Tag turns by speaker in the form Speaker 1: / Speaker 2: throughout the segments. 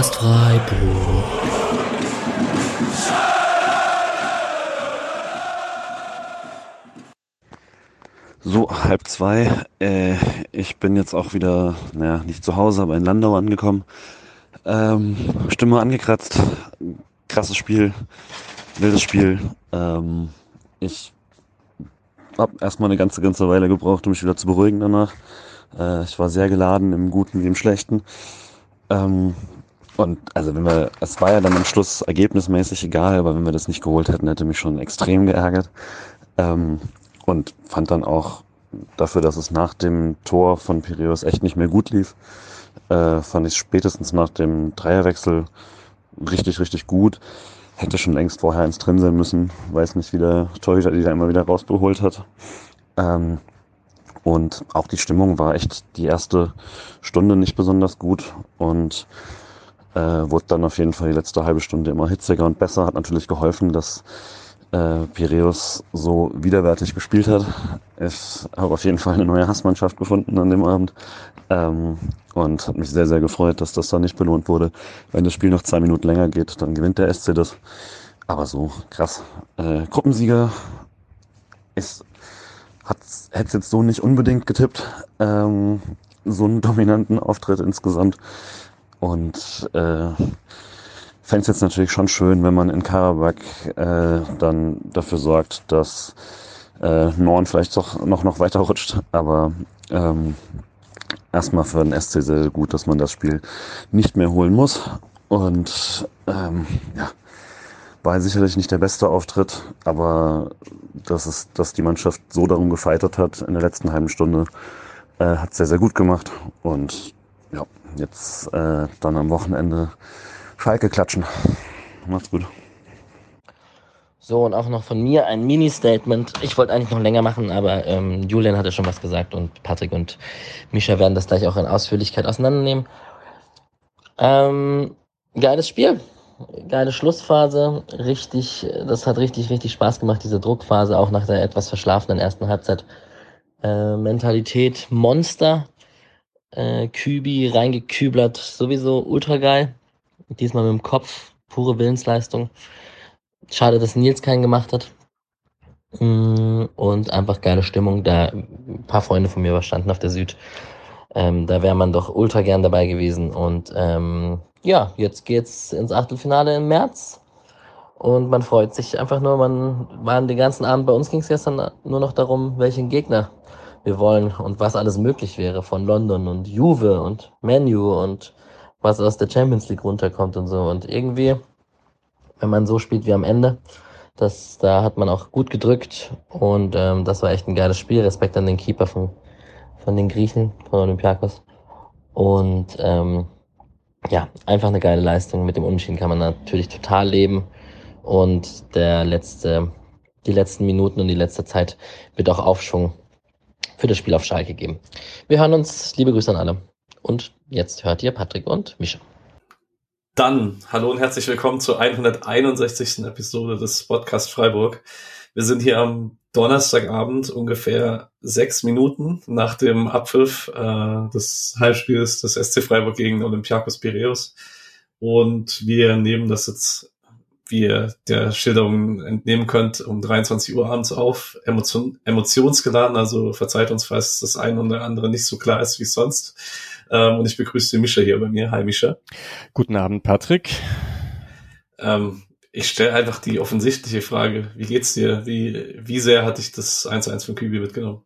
Speaker 1: Podcast Freiburg.
Speaker 2: So, halb zwei. Äh, ich bin jetzt auch wieder, naja, nicht zu Hause, aber in Landau angekommen. Ähm, Stimme angekratzt. Krasses Spiel. Wildes Spiel. Ähm, ich habe erstmal eine ganze, ganze Weile gebraucht, um mich wieder zu beruhigen danach. Äh, ich war sehr geladen, im Guten wie im Schlechten. Ähm, und also wenn wir, es war ja dann am Schluss ergebnismäßig egal, aber wenn wir das nicht geholt hätten, hätte mich schon extrem geärgert. Ähm, und fand dann auch dafür, dass es nach dem Tor von Piraeus echt nicht mehr gut lief, äh, fand ich spätestens nach dem Dreierwechsel richtig, richtig gut. Hätte schon längst vorher eins drin sein müssen. Weiß nicht, wie der Torhüter die da immer wieder rausgeholt hat. Ähm, und auch die Stimmung war echt die erste Stunde nicht besonders gut und äh, wurde dann auf jeden Fall die letzte halbe Stunde immer hitziger und besser. Hat natürlich geholfen, dass äh, Piraeus so widerwärtig gespielt hat. Ich habe auf jeden Fall eine neue Hassmannschaft gefunden an dem Abend ähm, und hat mich sehr, sehr gefreut, dass das da nicht belohnt wurde. Wenn das Spiel noch zwei Minuten länger geht, dann gewinnt der SC das. Aber so krass. Äh, Gruppensieger ist hätte es jetzt so nicht unbedingt getippt. Ähm, so einen dominanten Auftritt insgesamt. Und äh, fände es jetzt natürlich schon schön, wenn man in Karabakh äh, dann dafür sorgt, dass äh, Norn vielleicht doch noch, noch weiter rutscht. Aber ähm, erstmal für den SC sehr gut, dass man das Spiel nicht mehr holen muss. Und ähm, ja, war sicherlich nicht der beste Auftritt, aber dass, es, dass die Mannschaft so darum gefeitert hat in der letzten halben Stunde, äh, hat sehr, sehr gut gemacht. Und ja, jetzt äh, dann am Wochenende Schalke klatschen. Macht's gut.
Speaker 1: So, und auch noch von mir ein Mini-Statement. Ich wollte eigentlich noch länger machen, aber ähm, Julian hatte schon was gesagt und Patrick und Mischa werden das gleich auch in Ausführlichkeit auseinandernehmen. Ähm, geiles Spiel geile Schlussphase, richtig, das hat richtig, richtig Spaß gemacht, diese Druckphase, auch nach der etwas verschlafenen ersten Halbzeit. Äh, Mentalität Monster, äh, Kübi reingeküblert, sowieso ultra geil. Diesmal mit dem Kopf, pure Willensleistung. Schade, dass Nils keinen gemacht hat. Mm, und einfach geile Stimmung. Da ein paar Freunde von mir standen auf der Süd. Ähm, da wäre man doch ultra gern dabei gewesen. Und ähm, ja, jetzt geht's ins Achtelfinale im März. Und man freut sich einfach nur, man war den ganzen Abend, bei uns ging es gestern nur noch darum, welchen Gegner wir wollen und was alles möglich wäre von London und Juve und Menu und was aus der Champions League runterkommt und so. Und irgendwie, wenn man so spielt wie am Ende, das, da hat man auch gut gedrückt und ähm, das war echt ein geiles Spiel. Respekt an den Keeper von, von den Griechen, von Olympiakos. Und ähm, ja, einfach eine geile Leistung. Mit dem Unentschieden kann man natürlich total leben. Und der letzte, die letzten Minuten und die letzte Zeit wird auch Aufschwung für das Spiel auf Schalke geben. Wir hören uns. Liebe Grüße an alle. Und jetzt hört ihr Patrick und Mischa.
Speaker 3: Dann, hallo und herzlich willkommen zur 161. Episode des Podcast Freiburg. Wir sind hier am Donnerstagabend ungefähr sechs Minuten nach dem Abpfiff äh, des Halbspiels des SC Freiburg gegen Olympiakos Piraeus. Und wir nehmen das jetzt, wie ihr der Schilderung entnehmen könnt, um 23 Uhr abends auf. Emotion, emotionsgeladen, also verzeiht uns, falls das ein oder andere nicht so klar ist wie sonst. Ähm, und ich begrüße Mischa hier bei mir. Hi Mischa.
Speaker 4: Guten Abend, Patrick.
Speaker 3: Ähm, ich stelle einfach die offensichtliche Frage. Wie geht's dir? Wie, wie sehr hat dich das 1-1 von Kübi mitgenommen?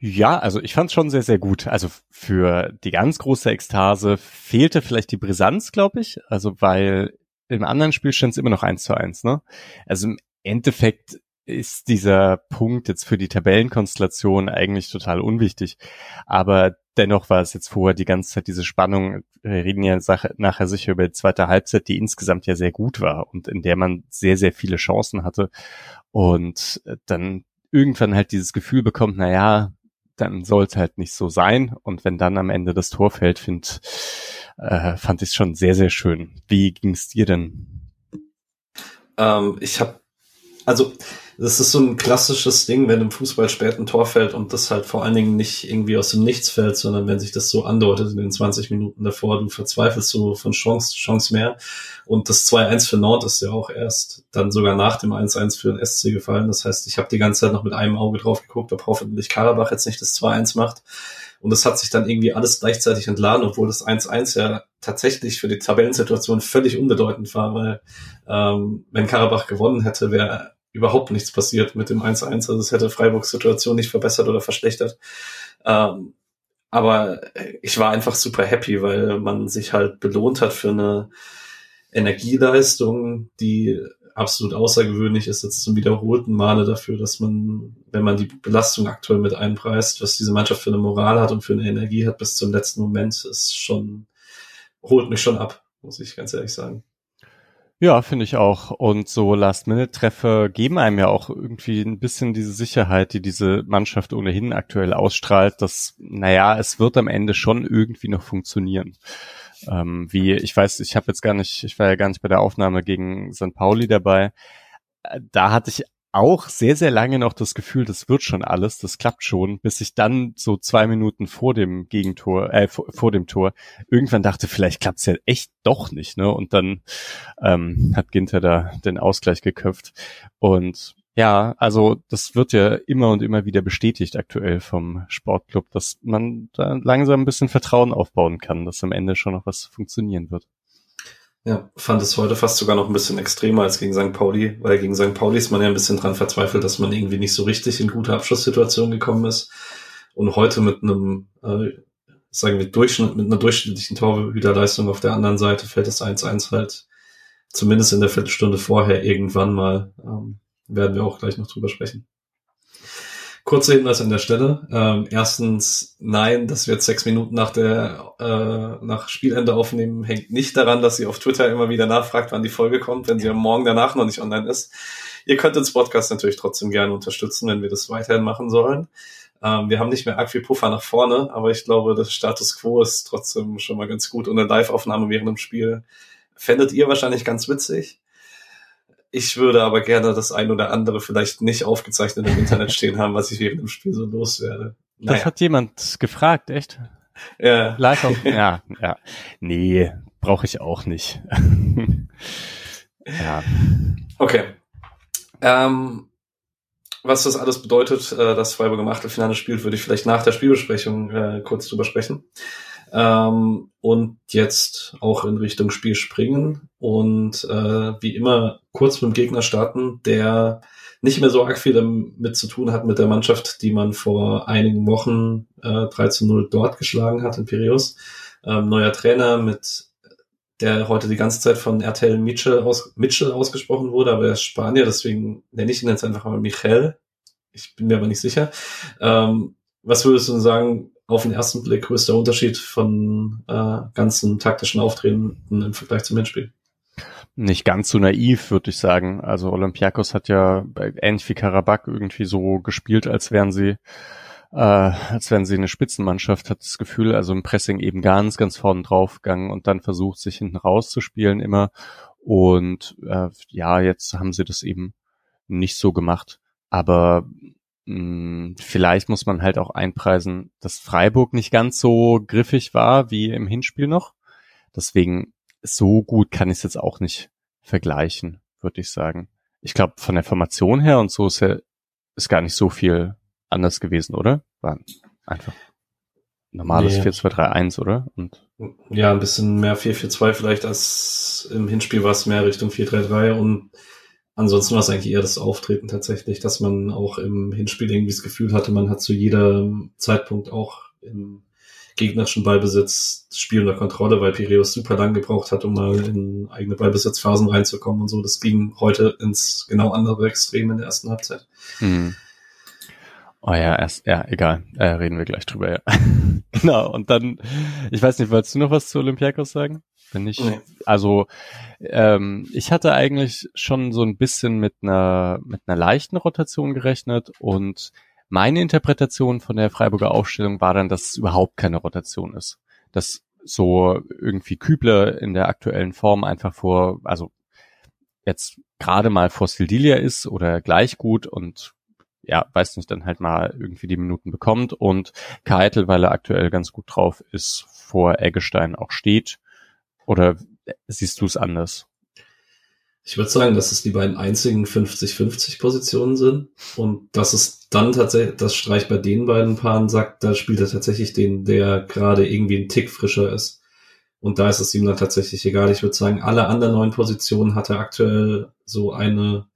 Speaker 4: Ja, also ich fand es schon sehr, sehr gut. Also für die ganz große Ekstase fehlte vielleicht die Brisanz, glaube ich. Also weil im anderen Spiel stand es immer noch eins zu eins. Ne? Also im Endeffekt ist dieser Punkt jetzt für die Tabellenkonstellation eigentlich total unwichtig. Aber dennoch war es jetzt vorher die ganze Zeit diese Spannung. Wir reden ja nachher sicher über die zweite Halbzeit, die insgesamt ja sehr gut war und in der man sehr, sehr viele Chancen hatte. Und dann irgendwann halt dieses Gefühl bekommt, na ja, dann soll es halt nicht so sein. Und wenn dann am Ende das Tor fällt, find, äh, fand ich schon sehr, sehr schön. Wie ging es dir denn?
Speaker 3: Ähm, ich habe also das ist so ein klassisches Ding, wenn im Fußball spät ein Tor fällt und das halt vor allen Dingen nicht irgendwie aus dem Nichts fällt, sondern wenn sich das so andeutet in den 20 Minuten davor, du verzweifelst so von Chance zu Chance mehr. Und das 2-1 für Nord ist ja auch erst dann sogar nach dem 1-1 für den SC gefallen. Das heißt, ich habe die ganze Zeit noch mit einem Auge drauf geguckt, ob hoffentlich Karabach jetzt nicht das 2-1 macht. Und es hat sich dann irgendwie alles gleichzeitig entladen, obwohl das 1-1 ja tatsächlich für die Tabellensituation völlig unbedeutend war, weil ähm, wenn Karabach gewonnen hätte, wäre überhaupt nichts passiert mit dem 1-1. Also es hätte Freiburgs Situation nicht verbessert oder verschlechtert. Ähm, aber ich war einfach super happy, weil man sich halt belohnt hat für eine Energieleistung, die absolut außergewöhnlich ist, jetzt zum wiederholten Male dafür, dass man, wenn man die Belastung aktuell mit einpreist, was diese Mannschaft für eine Moral hat und für eine Energie hat bis zum letzten Moment, ist schon, holt mich schon ab, muss ich ganz ehrlich sagen.
Speaker 4: Ja, finde ich auch. Und so Last-Minute-Treffer geben einem ja auch irgendwie ein bisschen diese Sicherheit, die diese Mannschaft ohnehin aktuell ausstrahlt, dass, naja, es wird am Ende schon irgendwie noch funktionieren. Ähm, wie, ich weiß, ich habe jetzt gar nicht, ich war ja gar nicht bei der Aufnahme gegen St. Pauli dabei. Äh, da hatte ich auch sehr, sehr lange noch das Gefühl, das wird schon alles, das klappt schon, bis ich dann so zwei Minuten vor dem Gegentor, äh, vor, vor dem Tor, irgendwann dachte, vielleicht klappt's ja echt doch nicht, ne? Und dann ähm, hat Ginter da den Ausgleich geköpft. Und ja, also das wird ja immer und immer wieder bestätigt aktuell vom Sportclub, dass man da langsam ein bisschen Vertrauen aufbauen kann, dass am Ende schon noch was funktionieren wird.
Speaker 3: Ja, fand es heute fast sogar noch ein bisschen extremer als gegen St. Pauli, weil gegen St. Pauli ist man ja ein bisschen dran verzweifelt, dass man irgendwie nicht so richtig in gute Abschlusssituationen gekommen ist. Und heute mit einem, äh, sagen wir, Durchschnitt, mit einer durchschnittlichen Torhüterleistung auf der anderen Seite fällt das 1-1 halt zumindest in der Viertelstunde vorher irgendwann mal. Ähm, werden wir auch gleich noch drüber sprechen. Kurzer Hinweis an der Stelle. Ähm, erstens, nein, dass wir jetzt sechs Minuten nach der äh, nach Spielende aufnehmen, hängt nicht daran, dass sie auf Twitter immer wieder nachfragt, wann die Folge kommt, wenn sie am Morgen danach noch nicht online ist. Ihr könnt uns Podcast natürlich trotzdem gerne unterstützen, wenn wir das weiterhin machen sollen. Ähm, wir haben nicht mehr arg viel Puffer nach vorne, aber ich glaube, das Status Quo ist trotzdem schon mal ganz gut. Und eine Live-Aufnahme während dem Spiel fändet ihr wahrscheinlich ganz witzig. Ich würde aber gerne das ein oder andere vielleicht nicht aufgezeichnet im Internet stehen haben, was ich während dem Spiel so loswerde.
Speaker 4: Naja. Das hat jemand gefragt, echt?
Speaker 3: Ja.
Speaker 4: Live auf, ja, ja. Nee, brauche ich auch nicht.
Speaker 3: ja. Okay. Ähm, was das alles bedeutet, äh, dass Freiburg im Achtelfinale spielt, würde ich vielleicht nach der Spielbesprechung äh, kurz drüber sprechen. Ähm, und jetzt auch in Richtung Spiel springen und äh, wie immer kurz mit dem Gegner starten, der nicht mehr so arg viel damit zu tun hat mit der Mannschaft, die man vor einigen Wochen äh, 3 zu 0 dort geschlagen hat in Piraeus. Ähm, neuer Trainer mit der heute die ganze Zeit von RTL Mitchell, aus, Mitchell ausgesprochen wurde, aber er ist Spanier, deswegen nenne ich ihn jetzt einfach mal Michel. Ich bin mir aber nicht sicher. Ähm, was würdest du sagen, auf den ersten Blick größter Unterschied von äh, ganzen taktischen Auftreten im Vergleich zum Hinspiel?
Speaker 4: Nicht ganz so naiv, würde ich sagen. Also Olympiakos hat ja ähnlich wie Karabakh irgendwie so gespielt, als wären sie äh, als wären sie eine Spitzenmannschaft, hat das Gefühl, also im Pressing eben ganz, ganz vorne drauf gegangen und dann versucht, sich hinten rauszuspielen immer. Und äh, ja, jetzt haben sie das eben nicht so gemacht. Aber vielleicht muss man halt auch einpreisen, dass Freiburg nicht ganz so griffig war wie im Hinspiel noch. Deswegen so gut kann ich es jetzt auch nicht vergleichen, würde ich sagen. Ich glaube, von der Formation her und so ist ja ist gar nicht so viel anders gewesen, oder? War einfach normales nee. 4-2-3-1, oder? Und
Speaker 3: ja, ein bisschen mehr 4-4-2 vielleicht als im Hinspiel war es mehr Richtung 4-3-3 und Ansonsten war es eigentlich eher das Auftreten tatsächlich, dass man auch im Hinspiel irgendwie das Gefühl hatte, man hat zu jedem Zeitpunkt auch im gegnerischen Ballbesitz das Spiel unter Kontrolle, weil Piraeus super lang gebraucht hat, um mal in eigene Ballbesitzphasen reinzukommen und so. Das ging heute ins genau andere Extrem in der ersten Halbzeit. Hm.
Speaker 4: Oh ja, erst, ja, egal. Äh, reden wir gleich drüber, ja. genau. Und dann, ich weiß nicht, wolltest du noch was zu Olympiakos sagen? Wenn ich, nee. also ähm, ich hatte eigentlich schon so ein bisschen mit einer mit einer leichten Rotation gerechnet und meine Interpretation von der Freiburger Aufstellung war dann, dass es überhaupt keine Rotation ist. Dass so irgendwie Kübler in der aktuellen Form einfach vor, also jetzt gerade mal Fossildilia ist oder gleich gut und ja, weiß nicht, dann halt mal irgendwie die Minuten bekommt und Keitel, weil er aktuell ganz gut drauf ist, vor Eggestein auch steht. Oder siehst du es anders?
Speaker 3: Ich würde sagen, dass es die beiden einzigen 50-50 Positionen sind und dass es dann tatsächlich, das Streich bei den beiden Paaren sagt, da spielt er tatsächlich den, der gerade irgendwie ein Tick frischer ist. Und da ist es ihm dann tatsächlich egal. Ich würde sagen, alle anderen neun Positionen hat er aktuell so eine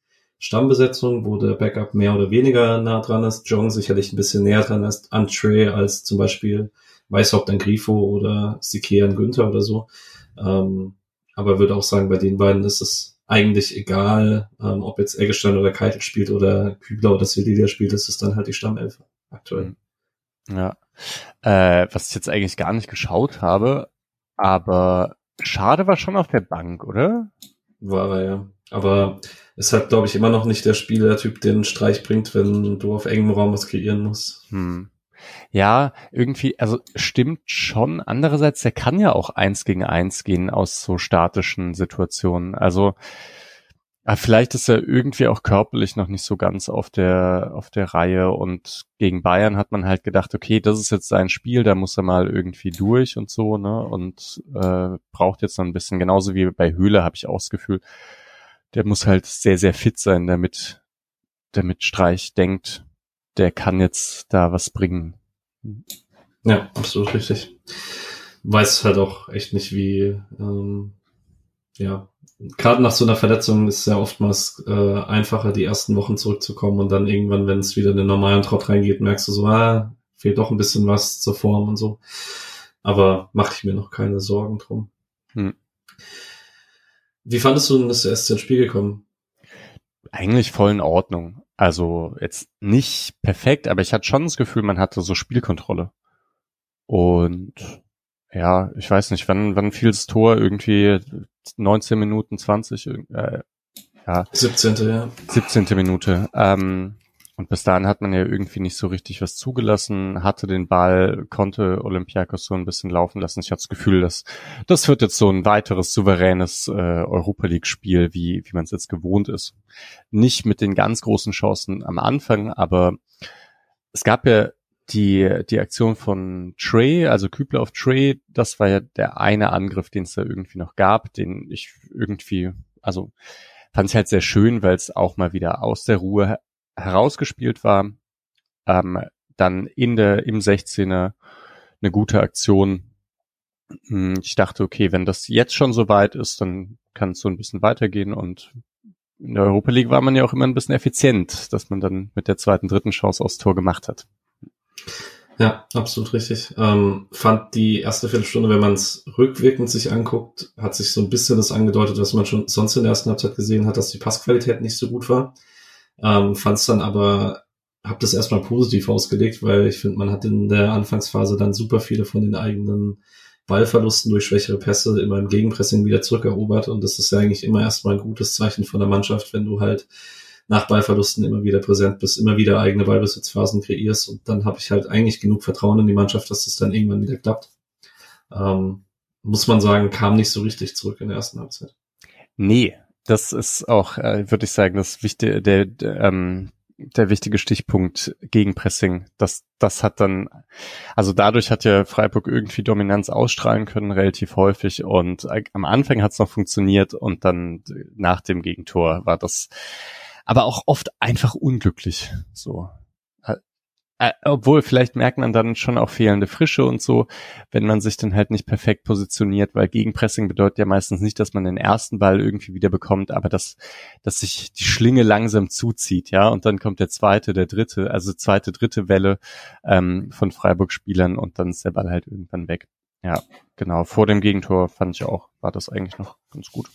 Speaker 3: Stammbesetzung, wo der Backup mehr oder weniger nah dran ist. Jong sicherlich ein bisschen näher dran ist an Trey als zum Beispiel Weißhaupt an Grifo oder Sikea an Günther oder so. Ähm, aber würde auch sagen, bei den beiden ist es eigentlich egal, ähm, ob jetzt Eggestein oder Keitel spielt oder Kübler oder Selilia spielt, ist es dann halt die Stammelf aktuell.
Speaker 4: Ja. Äh, was ich jetzt eigentlich gar nicht geschaut habe, aber Schade war schon auf der Bank, oder?
Speaker 3: War er, ja. Aber ist halt, glaube ich, immer noch nicht der Spielertyp, einen Streich bringt, wenn du auf engem Raum was kreieren musst.
Speaker 4: Hm. Ja, irgendwie, also stimmt schon. Andererseits, der kann ja auch eins gegen eins gehen aus so statischen Situationen. Also aber vielleicht ist er irgendwie auch körperlich noch nicht so ganz auf der, auf der Reihe und gegen Bayern hat man halt gedacht, okay, das ist jetzt sein Spiel, da muss er mal irgendwie durch und so, ne, und äh, braucht jetzt noch ein bisschen, genauso wie bei Höhle habe ich auch das Gefühl, der muss halt sehr, sehr fit sein, damit, damit Streich denkt, der kann jetzt da was bringen.
Speaker 3: Ja, absolut richtig. Weiß halt auch echt nicht, wie, ähm, ja, gerade nach so einer Verletzung ist es ja oftmals äh, einfacher, die ersten Wochen zurückzukommen und dann irgendwann, wenn es wieder in den normalen Trott reingeht, merkst du so, ah, fehlt doch ein bisschen was zur Form und so. Aber mache ich mir noch keine Sorgen drum. Hm. Wie fandest du denn, dass du erst ins Spiel gekommen?
Speaker 4: Eigentlich voll in Ordnung. Also jetzt nicht perfekt, aber ich hatte schon das Gefühl, man hatte so Spielkontrolle. Und ja, ich weiß nicht, wann, wann fiel das Tor? Irgendwie 19 Minuten 20, äh,
Speaker 3: ja. 17. ja.
Speaker 4: 17. Minute. Ähm, und bis dahin hat man ja irgendwie nicht so richtig was zugelassen, hatte den Ball, konnte Olympiakos so ein bisschen laufen lassen. Ich hatte das Gefühl, dass das wird jetzt so ein weiteres souveränes äh, Europa League-Spiel, wie, wie man es jetzt gewohnt ist. Nicht mit den ganz großen Chancen am Anfang, aber es gab ja die, die Aktion von Trey, also Kübler auf Trey, das war ja der eine Angriff, den es da irgendwie noch gab, den ich irgendwie, also fand ich halt sehr schön, weil es auch mal wieder aus der Ruhe herausgespielt war. Ähm, dann in der, im 16er eine gute Aktion. Hm, ich dachte, okay, wenn das jetzt schon so weit ist, dann kann es so ein bisschen weitergehen und in der Europa League war man ja auch immer ein bisschen effizient, dass man dann mit der zweiten, dritten Chance aufs Tor gemacht hat.
Speaker 3: Ja, absolut richtig. Ähm, fand die erste Viertelstunde, wenn man es rückwirkend sich anguckt, hat sich so ein bisschen das angedeutet, was man schon sonst in der ersten Halbzeit gesehen hat, dass die Passqualität nicht so gut war. Ähm, fand es dann aber, habe das erstmal positiv ausgelegt, weil ich finde, man hat in der Anfangsphase dann super viele von den eigenen Ballverlusten durch schwächere Pässe immer im Gegenpressing wieder zurückerobert und das ist ja eigentlich immer erstmal ein gutes Zeichen von der Mannschaft, wenn du halt nach Ballverlusten immer wieder präsent bist, immer wieder eigene Ballbesitzphasen kreierst und dann habe ich halt eigentlich genug Vertrauen in die Mannschaft, dass das dann irgendwann wieder klappt. Ähm, muss man sagen, kam nicht so richtig zurück in der ersten Halbzeit.
Speaker 4: Nee, das ist auch, äh, würde ich sagen, das wichtige, der, der, ähm, der wichtige Stichpunkt Gegenpressing. Das, das hat dann, also dadurch hat ja Freiburg irgendwie Dominanz ausstrahlen können, relativ häufig. Und äh, am Anfang hat es noch funktioniert und dann nach dem Gegentor war das aber auch oft einfach unglücklich. So. Äh, obwohl, vielleicht merkt man dann schon auch fehlende Frische und so, wenn man sich dann halt nicht perfekt positioniert, weil Gegenpressing bedeutet ja meistens nicht, dass man den ersten Ball irgendwie wieder bekommt, aber dass, dass sich die Schlinge langsam zuzieht, ja, und dann kommt der zweite, der dritte, also zweite, dritte Welle ähm, von Freiburg-Spielern und dann ist der Ball halt irgendwann weg. Ja, genau. Vor dem Gegentor fand ich auch, war das eigentlich noch ganz gut.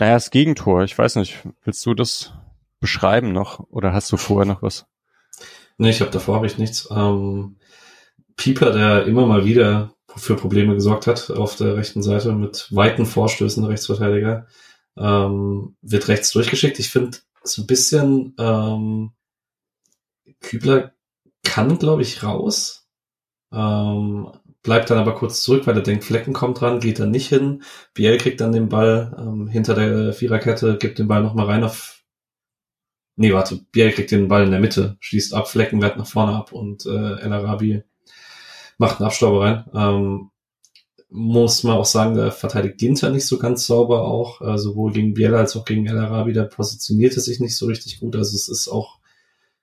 Speaker 4: Naja, das Gegentor, ich weiß nicht, willst du das beschreiben noch oder hast du vorher noch was?
Speaker 3: Nee, ich habe davor habe ich nichts. Ähm, Pieper, der immer mal wieder für Probleme gesorgt hat auf der rechten Seite mit weiten Vorstößen der Rechtsverteidiger, ähm, wird rechts durchgeschickt. Ich finde so ein bisschen ähm, Kübler kann, glaube ich, raus. Ähm, bleibt dann aber kurz zurück, weil er denkt, Flecken kommt dran, geht dann nicht hin. Biel kriegt dann den Ball ähm, hinter der Viererkette, gibt den Ball nochmal rein auf. Nee, warte, Biel kriegt den Ball in der Mitte, schließt ab, Flecken wehrt nach vorne ab und äh, El Arabi macht einen Abstauber rein. Ähm, muss man auch sagen, der verteidigt Ginter nicht so ganz sauber auch, äh, sowohl gegen Biel als auch gegen El Arabi, der positionierte sich nicht so richtig gut. Also es ist auch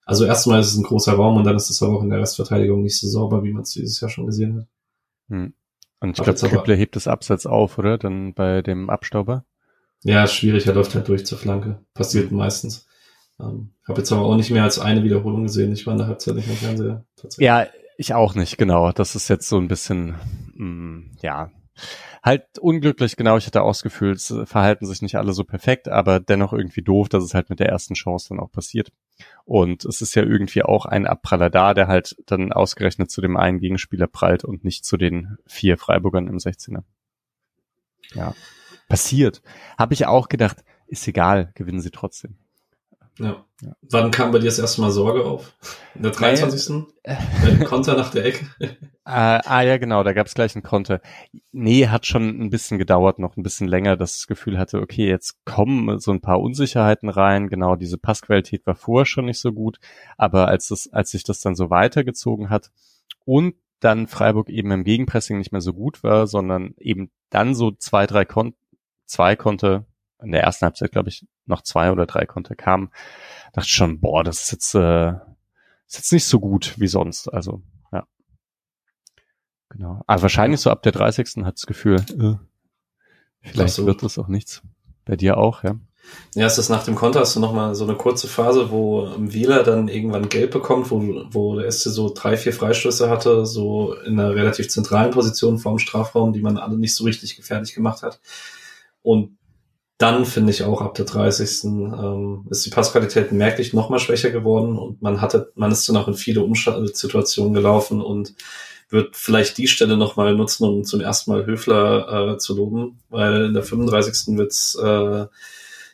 Speaker 3: also erstmal ist es ein großer Raum und dann ist es aber auch in der Restverteidigung nicht so sauber, wie man es dieses Jahr schon gesehen hat.
Speaker 4: Hm. Und ich glaube, Kübler hebt das Abseits auf, oder? Dann bei dem Abstauber.
Speaker 3: Ja, schwierig, er läuft halt durch zur Flanke. Passiert meistens. Ähm, habe jetzt aber auch nicht mehr als eine Wiederholung gesehen. Ich war in der Halbzeit nicht mehr Fernseher.
Speaker 4: Ja, ich auch nicht, genau. Das ist jetzt so ein bisschen, mh, mm, ja, halt unglücklich, genau. Ich hatte auch das Gefühl, es verhalten sich nicht alle so perfekt, aber dennoch irgendwie doof, dass es halt mit der ersten Chance dann auch passiert. Und es ist ja irgendwie auch ein Abpraller da, der halt dann ausgerechnet zu dem einen Gegenspieler prallt und nicht zu den vier Freiburgern im 16er. Ja. Passiert. Habe ich auch gedacht, ist egal, gewinnen sie trotzdem.
Speaker 3: Ja. ja. Wann kam bei dir das erste Mal Sorge auf? In der 23. Äh, Konter nach der Ecke?
Speaker 4: äh, ah ja, genau, da gab es gleich einen Konter. Nee, hat schon ein bisschen gedauert, noch ein bisschen länger, dass das Gefühl hatte, okay, jetzt kommen so ein paar Unsicherheiten rein. Genau, diese Passqualität war vorher schon nicht so gut, aber als, das, als sich das dann so weitergezogen hat und dann Freiburg eben im Gegenpressing nicht mehr so gut war, sondern eben dann so zwei, drei Kon zwei konnte in der ersten Halbzeit, glaube ich, noch zwei oder drei Konter kamen, dachte ich schon, boah, das ist jetzt, äh, ist jetzt nicht so gut wie sonst. Also, ja. Genau. Aber wahrscheinlich so ab der 30. hat das Gefühl, äh, vielleicht wird das auch nichts. Bei dir auch, ja?
Speaker 3: Ja, es ist nach dem Konter hast du nochmal so eine kurze Phase, wo Wieler dann irgendwann gelb bekommt, wo, wo der SC so drei, vier Freistöße hatte, so in einer relativ zentralen Position vorm Strafraum, die man alle nicht so richtig gefährlich gemacht hat. Und dann finde ich auch ab der 30. Ähm, ist die Passqualität merklich noch mal schwächer geworden und man hatte, man ist dann auch in viele Umsituationen gelaufen und wird vielleicht die Stelle noch mal nutzen, um zum ersten Mal Höfler äh, zu loben, weil in der 35. wird's äh,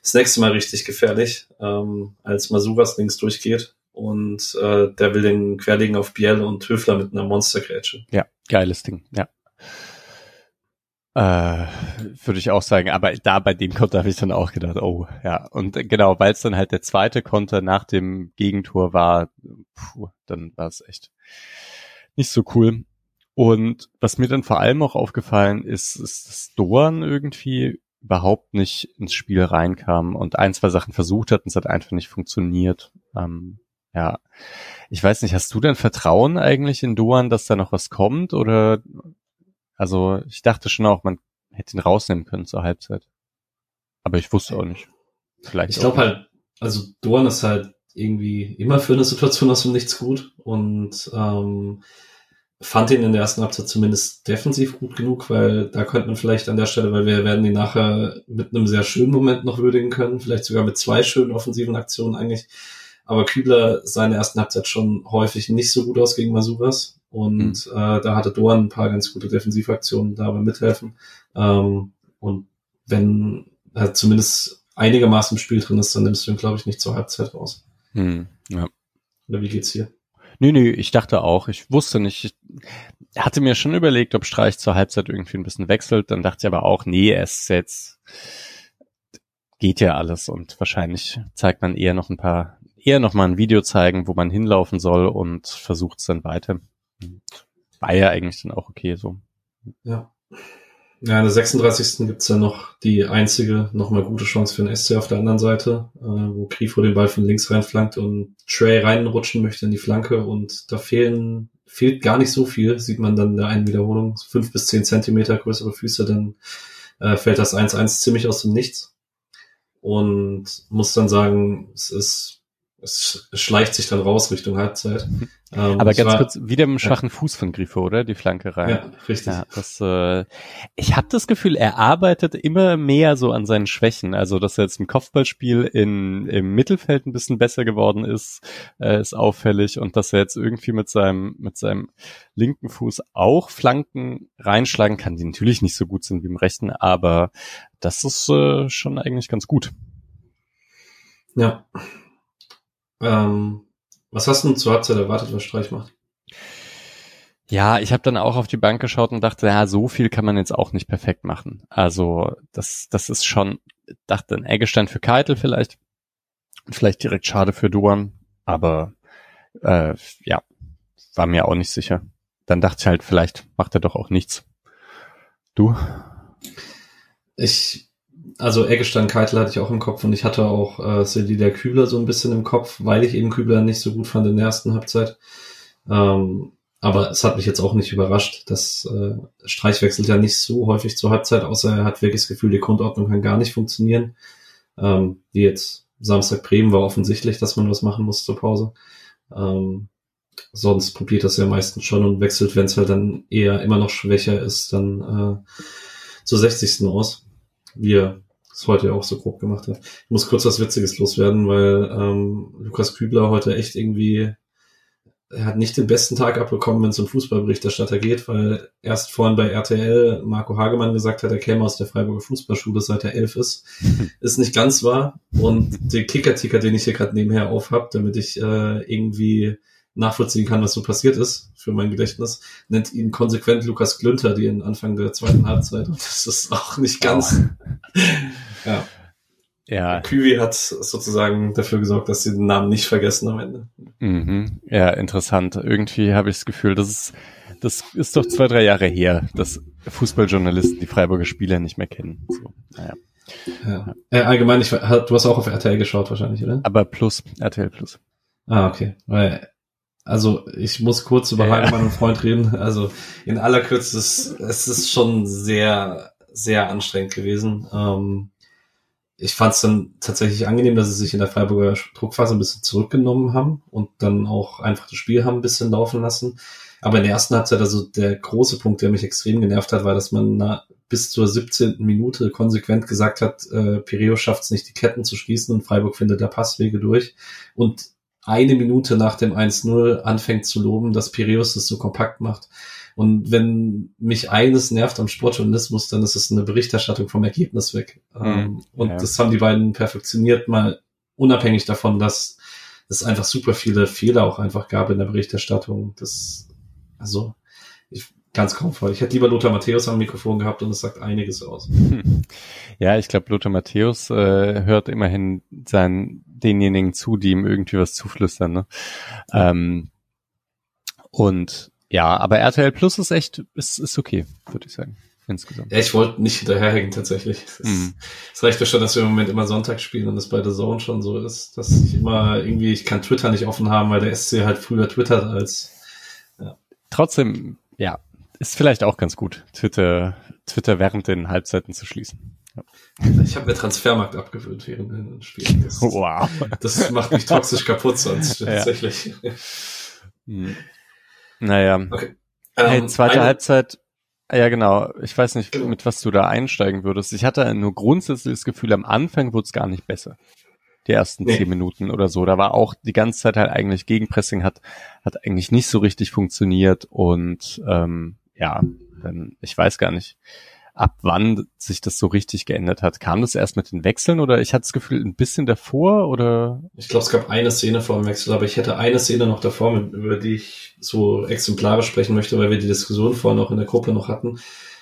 Speaker 3: das nächste Mal richtig gefährlich, ähm, als Masuras links durchgeht und äh, der will den querlegen auf Biel und Höfler mit einer Monstergrätsche.
Speaker 4: Ja, geiles Ding, ja. Äh, würde ich auch sagen, aber da bei dem Konter habe ich dann auch gedacht, oh ja. Und genau, weil es dann halt der zweite Konter nach dem Gegentor war, puh, dann war es echt nicht so cool. Und was mir dann vor allem auch aufgefallen ist, ist, dass Dorn irgendwie überhaupt nicht ins Spiel reinkam und ein, zwei Sachen versucht hat und es hat einfach nicht funktioniert. Ähm, ja, ich weiß nicht, hast du denn Vertrauen eigentlich in Doan, dass da noch was kommt oder also ich dachte schon auch, man hätte ihn rausnehmen können zur Halbzeit. Aber ich wusste auch nicht.
Speaker 3: Vielleicht. Ich glaube halt, also Dorn ist halt irgendwie immer für eine Situation aus dem Nichts gut und ähm, fand ihn in der ersten Halbzeit zumindest defensiv gut genug, weil da könnte man vielleicht an der Stelle, weil wir werden ihn nachher mit einem sehr schönen Moment noch würdigen können, vielleicht sogar mit zwei schönen offensiven Aktionen eigentlich. Aber Kübler seine ersten Halbzeit schon häufig nicht so gut aus gegen Masuras. Und mhm. äh, da hatte Dorn ein paar ganz gute Defensivaktionen dabei mithelfen. Ähm, und wenn er zumindest einigermaßen im Spiel drin ist, dann nimmst du ihn, glaube ich, nicht zur Halbzeit raus.
Speaker 4: Mhm. Ja.
Speaker 3: Oder wie geht's hier?
Speaker 4: Nö, nö, ich dachte auch. Ich wusste nicht. Ich hatte mir schon überlegt, ob Streich zur Halbzeit irgendwie ein bisschen wechselt. Dann dachte ich aber auch, nee, es ist jetzt geht ja alles und wahrscheinlich zeigt man eher noch ein paar, eher noch mal ein Video zeigen, wo man hinlaufen soll und versucht es dann weiter. War ja eigentlich dann auch okay so.
Speaker 3: Ja. Ja, in der 36. gibt's ja noch die einzige, nochmal gute Chance für den SC auf der anderen Seite, äh, wo Grifo den Ball von links reinflankt und Trey reinrutschen möchte in die Flanke und da fehlen, fehlt gar nicht so viel, sieht man dann in der einen Wiederholung, fünf bis zehn Zentimeter größere Füße, dann äh, fällt das 1-1 ziemlich aus dem Nichts und muss dann sagen, es ist es schleicht sich dann raus Richtung Halbzeit.
Speaker 4: Ähm, Aber ganz war, kurz, wieder im schwachen ja. Fuß von Grifo, oder? Die Flanke rein.
Speaker 3: Ja, richtig. Ja,
Speaker 4: das, äh, ich habe das Gefühl, er arbeitet immer mehr so an seinen Schwächen. Also, dass er jetzt im Kopfballspiel in, im Mittelfeld ein bisschen besser geworden ist, äh, ist auffällig. Und dass er jetzt irgendwie mit seinem, mit seinem linken Fuß auch Flanken reinschlagen kann, die natürlich nicht so gut sind wie im rechten, aber das ist äh, schon eigentlich ganz gut.
Speaker 3: Ja, ähm, was hast du zur Halbzeit erwartet, was Streich macht?
Speaker 4: Ja, ich habe dann auch auf die Bank geschaut und dachte, ja, so viel kann man jetzt auch nicht perfekt machen. Also das, das ist schon, dachte ein Eggestein für Keitel vielleicht, vielleicht direkt schade für Duan, aber äh, ja, war mir auch nicht sicher. Dann dachte ich halt, vielleicht macht er doch auch nichts. Du?
Speaker 3: Ich, also Eggestein Keitel hatte ich auch im Kopf und ich hatte auch äh, Selida Kübler so ein bisschen im Kopf, weil ich eben Kübler nicht so gut fand in der ersten Halbzeit. Ähm, aber es hat mich jetzt auch nicht überrascht. dass äh, Streich wechselt ja nicht so häufig zur Halbzeit, außer er hat wirklich das Gefühl, die Grundordnung kann gar nicht funktionieren. Ähm, wie jetzt Samstag Bremen war offensichtlich, dass man was machen muss zur Pause. Ähm, sonst probiert das ja meistens schon und wechselt, wenn es halt dann eher immer noch schwächer ist, dann äh, zur 60. aus. Wie er es heute auch so grob gemacht hat. Ich muss kurz was Witziges loswerden, weil ähm, Lukas Kübler heute echt irgendwie er hat nicht den besten Tag abbekommen, wenn es um Fußballberichterstatter geht, weil erst vorhin bei RTL Marco Hagemann gesagt hat, er käme aus der Freiburger Fußballschule, seit er elf ist. ist nicht ganz wahr. Und den Kicker-Ticker, den ich hier gerade nebenher aufhab, damit ich äh, irgendwie nachvollziehen kann, was so passiert ist, für mein Gedächtnis, nennt ihn konsequent Lukas Glünter, die in Anfang der zweiten Halbzeit. Und das ist auch nicht ganz. Oh. ja. Ja. Küwi hat sozusagen dafür gesorgt, dass sie den Namen nicht vergessen am Ende.
Speaker 4: Mhm. Ja, interessant. Irgendwie habe ich das Gefühl, das ist, das ist doch zwei, drei Jahre her, dass Fußballjournalisten die Freiburger Spieler nicht mehr kennen. So, naja.
Speaker 3: Ja. Äh, allgemein, ich, du hast auch auf RTL geschaut wahrscheinlich, oder?
Speaker 4: Aber plus, RTL plus.
Speaker 3: Ah, okay. Weil also ich muss kurz über ja. meinen Freund reden. Also in aller Kürze, es, es ist schon sehr, sehr anstrengend gewesen. Ähm, ich fand es dann tatsächlich angenehm, dass sie sich in der Freiburger Druckphase ein bisschen zurückgenommen haben und dann auch einfach das Spiel haben ein bisschen laufen lassen. Aber in der ersten Halbzeit, also der große Punkt, der mich extrem genervt hat, war, dass man na, bis zur 17. Minute konsequent gesagt hat, äh, Pireo schafft es nicht, die Ketten zu schließen und Freiburg findet da Passwege durch. Und eine Minute nach dem 1-0 anfängt zu loben, dass Piräus das so kompakt macht. Und wenn mich eines nervt am Sportjournalismus, dann ist es eine Berichterstattung vom Ergebnis weg. Mhm, und ja. das haben die beiden perfektioniert, mal unabhängig davon, dass es einfach super viele Fehler auch einfach gab in der Berichterstattung. Das, also, ganz komfortabel. Ich hätte lieber Lothar Matthäus am Mikrofon gehabt und es sagt einiges aus.
Speaker 4: Ja, ich glaube, Lothar Matthäus äh, hört immerhin seinen, denjenigen zu, die ihm irgendwie was zuflüstern. Ne? Ähm, und ja, aber RTL Plus ist echt, ist, ist okay, würde ich sagen. Insgesamt.
Speaker 3: Ja, ich wollte nicht hinterherhängen tatsächlich. Es, mhm. es reicht ja schon, dass wir im Moment immer Sonntag spielen und es bei der Zone schon so ist, dass ich immer irgendwie, ich kann Twitter nicht offen haben, weil der SC halt früher twittert als.
Speaker 4: Ja. Trotzdem, ja, ist vielleicht auch ganz gut, Twitter, Twitter während den Halbzeiten zu schließen. Ja.
Speaker 3: Ich habe mir Transfermarkt abgewöhnt während den Spielen. Das, wow. Das macht mich toxisch kaputt sonst, tatsächlich.
Speaker 4: Mhm. Naja. Okay. Hey, ähm, zweite eine... Halbzeit, ja genau, ich weiß nicht, genau. mit was du da einsteigen würdest. Ich hatte nur grundsätzlich das Gefühl, am Anfang wurde es gar nicht besser. Die ersten nee. zehn Minuten oder so. Da war auch die ganze Zeit halt eigentlich Gegenpressing hat, hat eigentlich nicht so richtig funktioniert und ähm, ja, dann, ich weiß gar nicht ab wann sich das so richtig geändert hat. Kam das erst mit den Wechseln oder ich hatte das Gefühl ein bisschen davor oder?
Speaker 3: Ich glaube, es gab eine Szene vor dem Wechsel, aber ich hätte eine Szene noch davor, über die ich so exemplarisch sprechen möchte, weil wir die Diskussion vorher noch in der Gruppe noch hatten.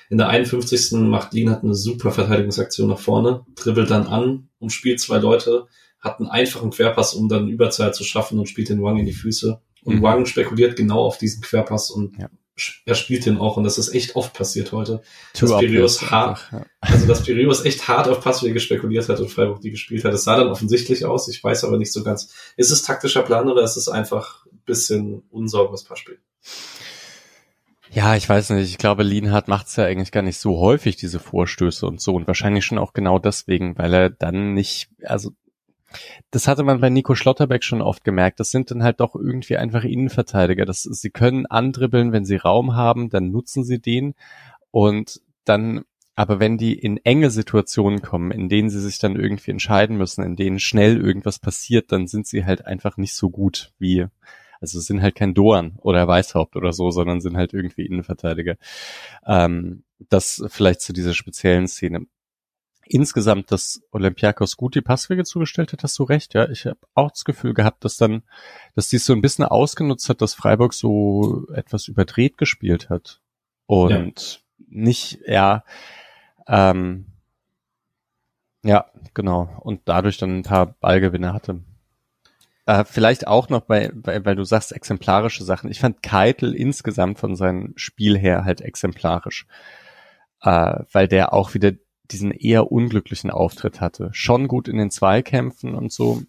Speaker 3: In der 51. macht Lienhardt eine super Verteidigungsaktion nach vorne, dribbelt dann an, umspielt zwei Leute, hat einen einfachen Querpass, um dann Überzahl zu schaffen und spielt den Wang in die Füße. Und mhm. Wang spekuliert genau auf diesen Querpass und ja er spielt den auch und das ist echt oft passiert heute. Dass Pirius hart, ja. also dass Pirius echt hart auf Passwege spekuliert hat und Freiburg die gespielt hat. Es sah dann offensichtlich aus. Ich weiß aber nicht so ganz. Ist es taktischer Plan oder ist es einfach ein bisschen unsauberes Passspiel?
Speaker 4: Ja, ich weiß nicht. Ich glaube, Lienhardt macht es ja eigentlich gar nicht so häufig, diese Vorstöße und so. Und wahrscheinlich schon auch genau deswegen, weil er dann nicht, also das hatte man bei Nico Schlotterbeck schon oft gemerkt. Das sind dann halt doch irgendwie einfach Innenverteidiger. Das, sie können andribbeln, wenn sie Raum haben, dann nutzen sie den. Und dann, aber wenn die in enge Situationen kommen, in denen sie sich dann irgendwie entscheiden müssen, in denen schnell irgendwas passiert, dann sind sie halt einfach nicht so gut wie, also sind halt kein Doan oder Weißhaupt oder so, sondern sind halt irgendwie Innenverteidiger. Ähm, das vielleicht zu dieser speziellen Szene insgesamt, dass Olympiakos gut die Passwege zugestellt hat, hast du recht. Ja, ich habe auch das Gefühl gehabt, dass dann, dass dies so ein bisschen ausgenutzt hat, dass Freiburg so etwas überdreht gespielt hat und ja. nicht, ja, ähm, ja, genau. Und dadurch dann ein paar Ballgewinne hatte. Äh, vielleicht auch noch bei, bei, weil du sagst exemplarische Sachen. Ich fand Keitel insgesamt von seinem Spiel her halt exemplarisch. Äh, weil der auch wieder diesen eher unglücklichen Auftritt hatte. Schon gut in den Zweikämpfen und so.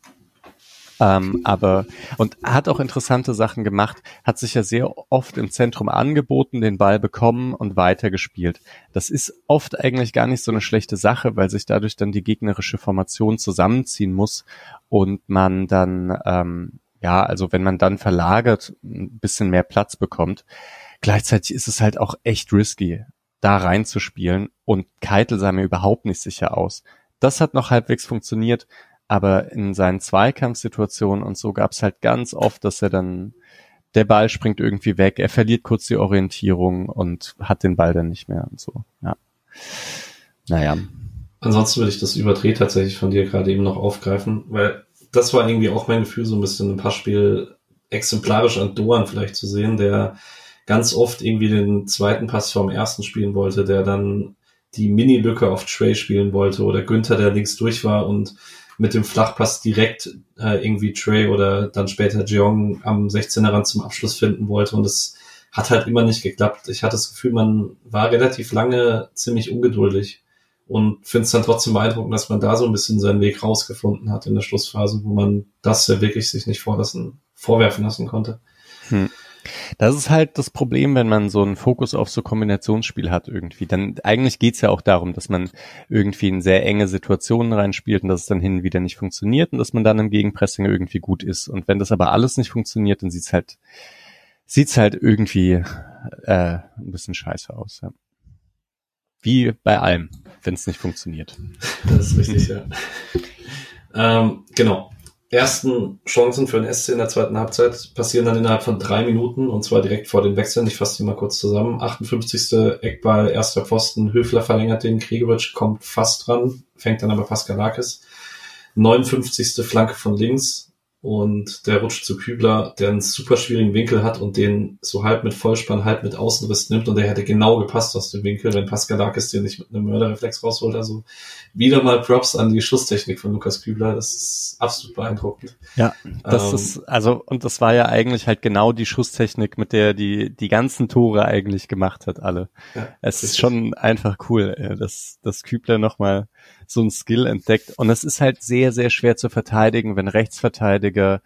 Speaker 4: Ähm, aber und hat auch interessante Sachen gemacht, hat sich ja sehr oft im Zentrum angeboten, den Ball bekommen und weitergespielt. Das ist oft eigentlich gar nicht so eine schlechte Sache, weil sich dadurch dann die gegnerische Formation zusammenziehen muss und man dann ähm, ja, also wenn man dann verlagert, ein bisschen mehr Platz bekommt. Gleichzeitig ist es halt auch echt risky da reinzuspielen und Keitel sah mir überhaupt nicht sicher aus. Das hat noch halbwegs funktioniert, aber in seinen Zweikampfsituationen und so gab es halt ganz oft, dass er dann der Ball springt irgendwie weg, er verliert kurz die Orientierung und hat den Ball dann nicht mehr und so. Ja. Naja.
Speaker 3: Ansonsten würde ich das überdreht tatsächlich von dir gerade eben noch aufgreifen, weil das war irgendwie auch mein Gefühl, so ein bisschen ein paar Spiel exemplarisch an Doan vielleicht zu sehen, der ganz oft irgendwie den zweiten Pass vom ersten spielen wollte, der dann die Mini-Lücke auf Trey spielen wollte oder Günther, der links durch war und mit dem Flachpass direkt äh, irgendwie Trey oder dann später Jeong am 16er Rand zum Abschluss finden wollte und es hat halt immer nicht geklappt. Ich hatte das Gefühl, man war relativ lange ziemlich ungeduldig und finde es dann trotzdem beeindruckend, dass man da so ein bisschen seinen Weg rausgefunden hat in der Schlussphase, wo man das ja wirklich sich nicht vorlassen, vorwerfen lassen konnte. Hm.
Speaker 4: Das ist halt das Problem, wenn man so einen Fokus auf so Kombinationsspiel hat irgendwie. Dann eigentlich geht's ja auch darum, dass man irgendwie in sehr enge Situationen reinspielt und dass es dann hin und wieder nicht funktioniert und dass man dann im Gegenpressing irgendwie gut ist. Und wenn das aber alles nicht funktioniert, dann sieht's halt sieht's halt irgendwie äh, ein bisschen scheiße aus. Ja. Wie bei allem, wenn es nicht funktioniert.
Speaker 3: Das ist richtig, ja. ähm, genau ersten Chancen für den SC in der zweiten Halbzeit passieren dann innerhalb von drei Minuten und zwar direkt vor den Wechseln. Ich fasse die mal kurz zusammen. 58. Eckball, erster Pfosten, Höfler verlängert den, Gregoritsch kommt fast dran, fängt dann aber Paskalakis. 59. Flanke von links, und der rutscht zu Kübler, der einen super schwierigen Winkel hat und den so halb mit Vollspann, halb mit Außenriss nimmt und der hätte genau gepasst aus dem Winkel, wenn Pascalakis den nicht mit einem Mörderreflex rausholt. Also wieder mal Props an die Schusstechnik von Lukas Kübler. Das ist absolut beeindruckend.
Speaker 4: Ja, das ähm, ist, also, und das war ja eigentlich halt genau die Schusstechnik, mit der die, die ganzen Tore eigentlich gemacht hat, alle. Ja, es richtig. ist schon einfach cool, dass, dass Kübler nochmal so ein Skill entdeckt. Und es ist halt sehr, sehr schwer zu verteidigen, wenn Rechtsverteidiger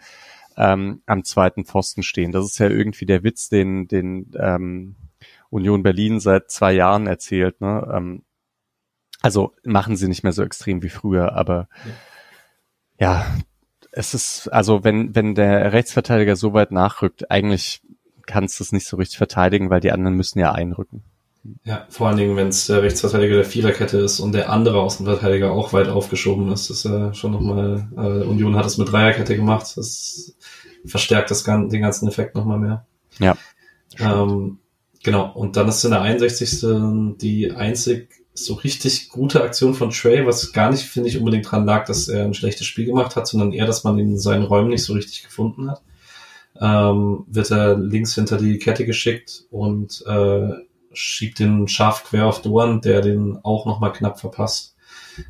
Speaker 4: ähm, am zweiten Pfosten stehen. Das ist ja irgendwie der Witz, den, den ähm, Union Berlin seit zwei Jahren erzählt. Ne? Ähm, also machen sie nicht mehr so extrem wie früher, aber ja. ja, es ist, also wenn, wenn der Rechtsverteidiger so weit nachrückt, eigentlich kannst du es nicht so richtig verteidigen, weil die anderen müssen ja einrücken.
Speaker 3: Ja, vor allen Dingen, wenn es der Rechtsverteidiger der Viererkette ist und der andere Außenverteidiger auch weit aufgeschoben ist. Ist ja schon nochmal, äh, Union hat es mit Dreierkette gemacht. Das verstärkt das, den ganzen Effekt nochmal mehr.
Speaker 4: Ja.
Speaker 3: Ähm, genau. Und dann ist in der 61. die einzig so richtig gute Aktion von Trey, was gar nicht, finde ich, unbedingt dran lag, dass er ein schlechtes Spiel gemacht hat, sondern eher, dass man ihn in seinen Räumen nicht so richtig gefunden hat. Ähm, wird er links hinter die Kette geschickt und äh, schiebt den scharf quer auf Duan, der den auch nochmal knapp verpasst.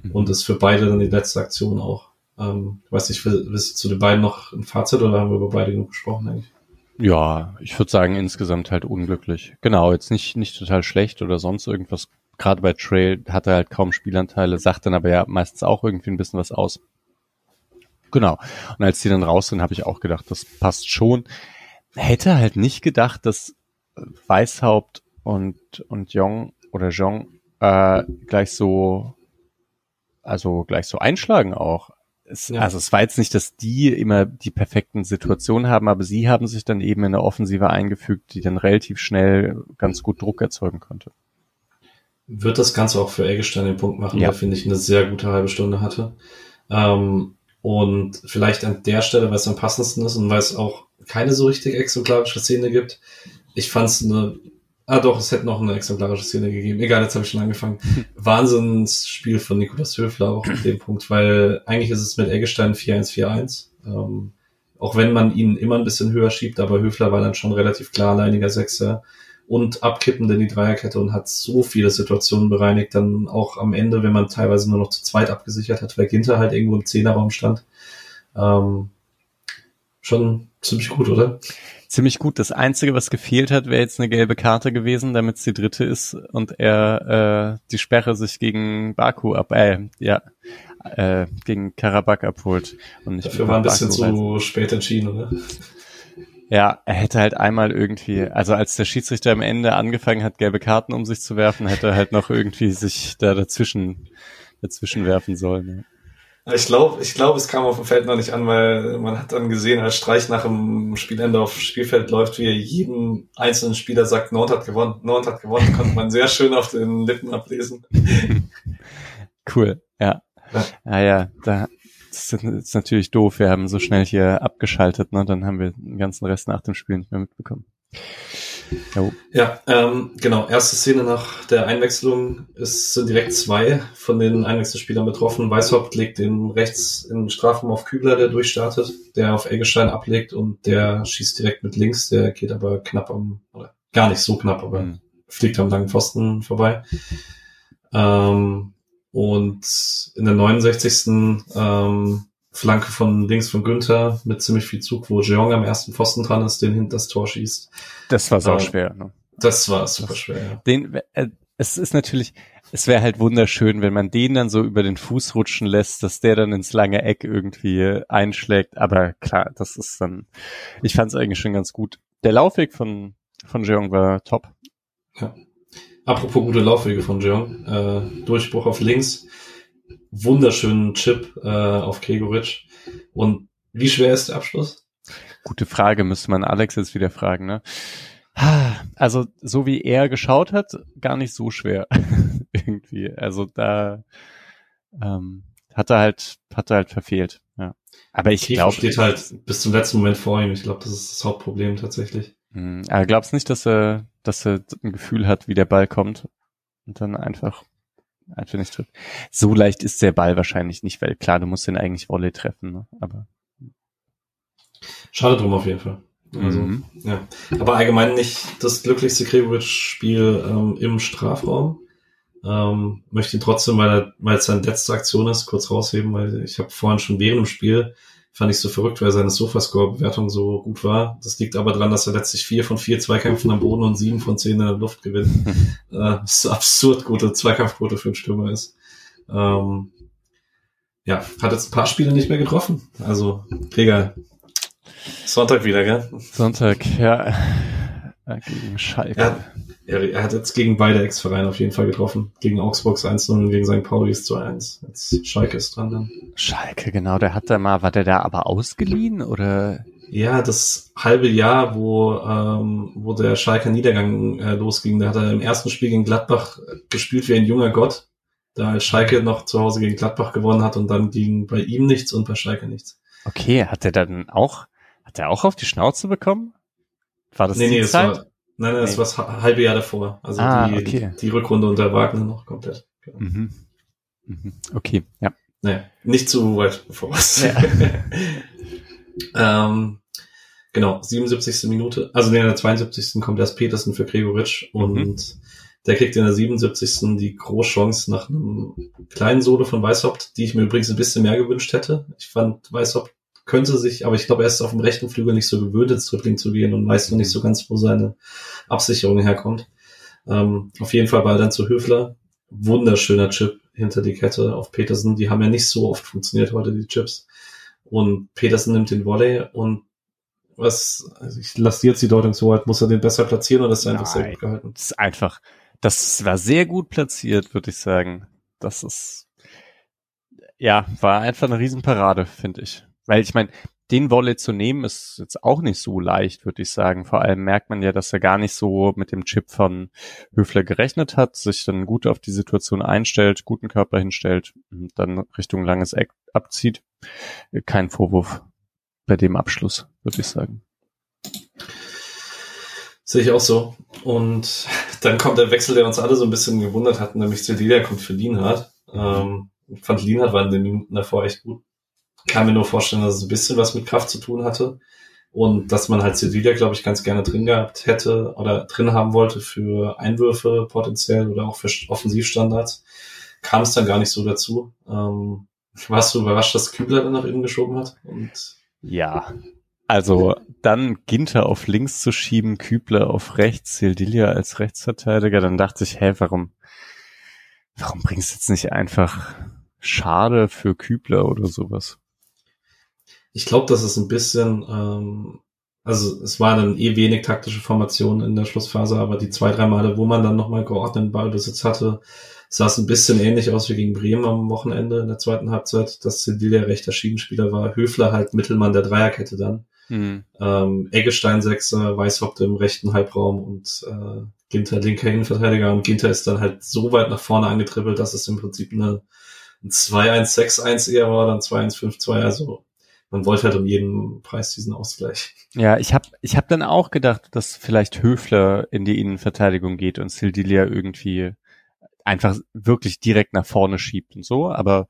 Speaker 3: Mhm. Und ist für beide dann die letzte Aktion auch. Ähm, ich weiß nicht, willst du zu den beiden noch ein Fazit oder haben wir über beide genug gesprochen eigentlich?
Speaker 4: Ja, ich würde sagen, insgesamt halt unglücklich. Genau, jetzt nicht, nicht total schlecht oder sonst irgendwas. Gerade bei Trail hat er halt kaum Spielanteile, sagt dann aber ja meistens auch irgendwie ein bisschen was aus. Genau. Und als die dann raus sind, habe ich auch gedacht, das passt schon. Hätte halt nicht gedacht, dass Weißhaupt und, und Jong oder Jong äh, gleich so, also gleich so einschlagen auch. Es, ja. Also es war jetzt nicht, dass die immer die perfekten Situationen haben, aber sie haben sich dann eben in eine Offensive eingefügt, die dann relativ schnell ganz gut Druck erzeugen konnte.
Speaker 3: Wird das Ganze auch für Eggestein den Punkt machen, ja. der finde ich eine sehr gute halbe Stunde hatte. Ähm, und vielleicht an der Stelle, weil es am passendsten ist und weil es auch keine so richtig exemplarische Szene gibt. Ich fand es eine Ah doch, es hätte noch eine exemplarische Szene gegeben. Egal, jetzt habe ich schon angefangen. Wahnsinnsspiel von Nikolas Höfler auch auf dem Punkt, weil eigentlich ist es mit Eggestein 4-1-4-1. Ähm, auch wenn man ihn immer ein bisschen höher schiebt, aber Höfler war dann schon relativ klar alleiniger Sechser und abkippend in die Dreierkette und hat so viele Situationen bereinigt, dann auch am Ende, wenn man teilweise nur noch zu zweit abgesichert hat, weil Ginter halt irgendwo im Zehnerraum stand. Ähm, schon ziemlich gut, oder?
Speaker 4: Ziemlich gut. Das Einzige, was gefehlt hat, wäre jetzt eine gelbe Karte gewesen, damit es die dritte ist und er äh, die Sperre sich gegen Baku ab, äh, ja, äh, gegen Karabakh abholt.
Speaker 3: Und nicht Dafür war ein bisschen zu spät entschieden, oder?
Speaker 4: Ja, er hätte halt einmal irgendwie, also als der Schiedsrichter am Ende angefangen hat, gelbe Karten um sich zu werfen, hätte er halt noch irgendwie sich da dazwischen, dazwischen werfen sollen.
Speaker 3: Ich glaube, ich glaube, es kam auf dem Feld noch nicht an, weil man hat dann gesehen, als Streich nach dem Spielende auf Spielfeld läuft, wie er jeden einzelnen Spieler sagt, Nord hat gewonnen, Nord hat gewonnen, konnte man sehr schön auf den Lippen ablesen.
Speaker 4: cool, ja. Ja, ja, ja da, das ist natürlich doof. Wir haben so schnell hier abgeschaltet, ne? Dann haben wir den ganzen Rest nach dem Spiel nicht mehr mitbekommen.
Speaker 3: Jo. Ja, ähm, genau. Erste Szene nach der Einwechslung ist, sind direkt zwei von den Einwechselspielern betroffen. Weißhaupt legt den rechts in den Strafraum auf Kübler, der durchstartet, der auf Eggestein ablegt und der schießt direkt mit links, der geht aber knapp am, oder gar nicht so knapp, aber mhm. fliegt am langen Pfosten vorbei. Ähm, und in der 69. Ähm, Flanke von links von Günther mit ziemlich viel Zug, wo Jeong am ersten Pfosten dran ist, den hinter das Tor schießt.
Speaker 4: Das war sau äh, schwer. Ne?
Speaker 3: Das war super schwer. Ja.
Speaker 4: Den, äh, es ist natürlich, es wäre halt wunderschön, wenn man den dann so über den Fuß rutschen lässt, dass der dann ins lange Eck irgendwie einschlägt. Aber klar, das ist dann, ich fand es eigentlich schon ganz gut. Der Laufweg von, von Jeong war top.
Speaker 3: Ja. Apropos gute Laufwege von Jeong. Äh, Durchbruch auf links. Wunderschönen Chip äh, auf Gregoritsch. Und wie schwer ist der Abschluss?
Speaker 4: Gute Frage, müsste man Alex jetzt wieder fragen, ne? Also, so wie er geschaut hat, gar nicht so schwer. Irgendwie. Also da ähm, hat er halt, hat er halt verfehlt. Ja. Aber ich glaube.
Speaker 3: steht halt bis zum letzten Moment vor ihm. Ich glaube, das ist das Hauptproblem tatsächlich.
Speaker 4: Hm, aber glaubst nicht, dass er, dass er ein Gefühl hat, wie der Ball kommt und dann einfach einfach nicht trifft. So leicht ist der Ball wahrscheinlich nicht, weil klar, du musst den eigentlich Volley treffen, ne? aber
Speaker 3: schade drum auf jeden Fall. Also, mhm. ja. Aber allgemein nicht das glücklichste Gregoritsch-Spiel ähm, im Strafraum. Ähm, möchte ihn trotzdem, weil, weil es seine letzte Aktion ist, kurz rausheben, weil ich habe vorhin schon während dem Spiel fand ich so verrückt, weil seine Sofascore-Bewertung so gut war. Das liegt aber daran, dass er letztlich vier von vier Zweikämpfen am Boden und sieben von zehn in der Luft gewinnt. äh, das ist absurd gute Zweikampfquote für einen Stürmer ist. Ähm, ja, hat jetzt ein paar Spiele nicht mehr getroffen. Also, egal. Sonntag wieder, gell?
Speaker 4: Sonntag, ja. Gegen Schalke.
Speaker 3: Ja, er, er hat jetzt gegen beide Ex-Vereine auf jeden Fall getroffen. Gegen Augsburg 1 und gegen St. Pauli ist 2-1. Jetzt Schalke ist dran dann.
Speaker 4: Schalke, genau, der hat da mal, war der da aber ausgeliehen oder?
Speaker 3: Ja, das halbe Jahr, wo, ähm, wo der Schalke Niedergang äh, losging, da hat er im ersten Spiel gegen Gladbach gespielt wie ein junger Gott, da als Schalke noch zu Hause gegen Gladbach gewonnen hat und dann ging bei ihm nichts und bei Schalke nichts.
Speaker 4: Okay, hat er dann auch, hat er auch auf die Schnauze bekommen?
Speaker 3: War das nee, die nee, Zeit? War, Nein, das war das halbe Jahr davor. Also ah, die, okay. die Rückrunde unter Wagner noch komplett. Genau. Mhm.
Speaker 4: Mhm. Okay, ja.
Speaker 3: Naja, nicht zu weit bevor was. Ja. ähm, genau, 77. Minute. Also in der 72. kommt erst Petersen für Gregoritsch und mhm. der kriegt in der 77. die Großchance nach einem kleinen Solo von Weißhaupt, die ich mir übrigens ein bisschen mehr gewünscht hätte. Ich fand Weißhaupt könnte sich, aber ich glaube, er ist auf dem rechten Flügel nicht so gewöhnt, ins Dribbling zu gehen und weiß noch nicht so ganz, wo seine Absicherung herkommt. Ähm, auf jeden Fall Ball dann zu Höfler. Wunderschöner Chip hinter die Kette auf Petersen. Die haben ja nicht so oft funktioniert heute, die Chips. Und Petersen nimmt den Volley und was, also ich lasse jetzt die Deutung so weit, muss er den besser platzieren oder ist er einfach sehr gut gehalten?
Speaker 4: Das ist einfach, das war sehr gut platziert, würde ich sagen. Das ist, ja, war einfach eine Riesenparade, finde ich. Weil ich meine, den Wolle zu nehmen ist jetzt auch nicht so leicht, würde ich sagen. Vor allem merkt man ja, dass er gar nicht so mit dem Chip von Höfler gerechnet hat, sich dann gut auf die Situation einstellt, guten Körper hinstellt und dann Richtung langes Eck abzieht. Kein Vorwurf bei dem Abschluss, würde ich sagen.
Speaker 3: Sehe ich auch so. Und dann kommt der Wechsel, der uns alle so ein bisschen gewundert hat, nämlich Cedilia kommt für Lienhardt. Ähm, ich fand Lienhardt war in den Minuten davor echt gut. Kann mir nur vorstellen, dass es ein bisschen was mit Kraft zu tun hatte. Und dass man halt Cedilia, glaube ich, ganz gerne drin gehabt hätte oder drin haben wollte für Einwürfe potenziell oder auch für Offensivstandards. Kam es dann gar nicht so dazu. Ähm, warst du überrascht, dass Kübler dann nach innen geschoben hat? Und
Speaker 4: ja, also dann Ginter auf links zu schieben, Kübler auf rechts, Sildilia als Rechtsverteidiger, dann dachte ich, hä, warum, warum bringst du jetzt nicht einfach Schade für Kübler oder sowas?
Speaker 3: Ich glaube, das ist ein bisschen, ähm, also es war dann eh wenig taktische Formation in der Schlussphase, aber die zwei, drei Male, wo man dann nochmal geordneten Ballbesitz hatte, sah es ein bisschen ähnlich aus wie gegen Bremen am Wochenende in der zweiten Halbzeit, dass Sedilia rechter Schiedenspieler war, Höfler halt Mittelmann der Dreierkette dann. Mhm. Ähm, Eggestein Sechser, Weißhaupte im rechten Halbraum und äh, Ginter linker Innenverteidiger und Ginter ist dann halt so weit nach vorne angetribbelt, dass es im Prinzip eine, ein 2-1-6-1 eher war, dann 2-1-5-2, also man wollte halt um jeden Preis diesen Ausgleich.
Speaker 4: Ja, ich habe ich hab dann auch gedacht, dass vielleicht Höfler in die Innenverteidigung geht und Sildilia irgendwie einfach wirklich direkt nach vorne schiebt und so. Aber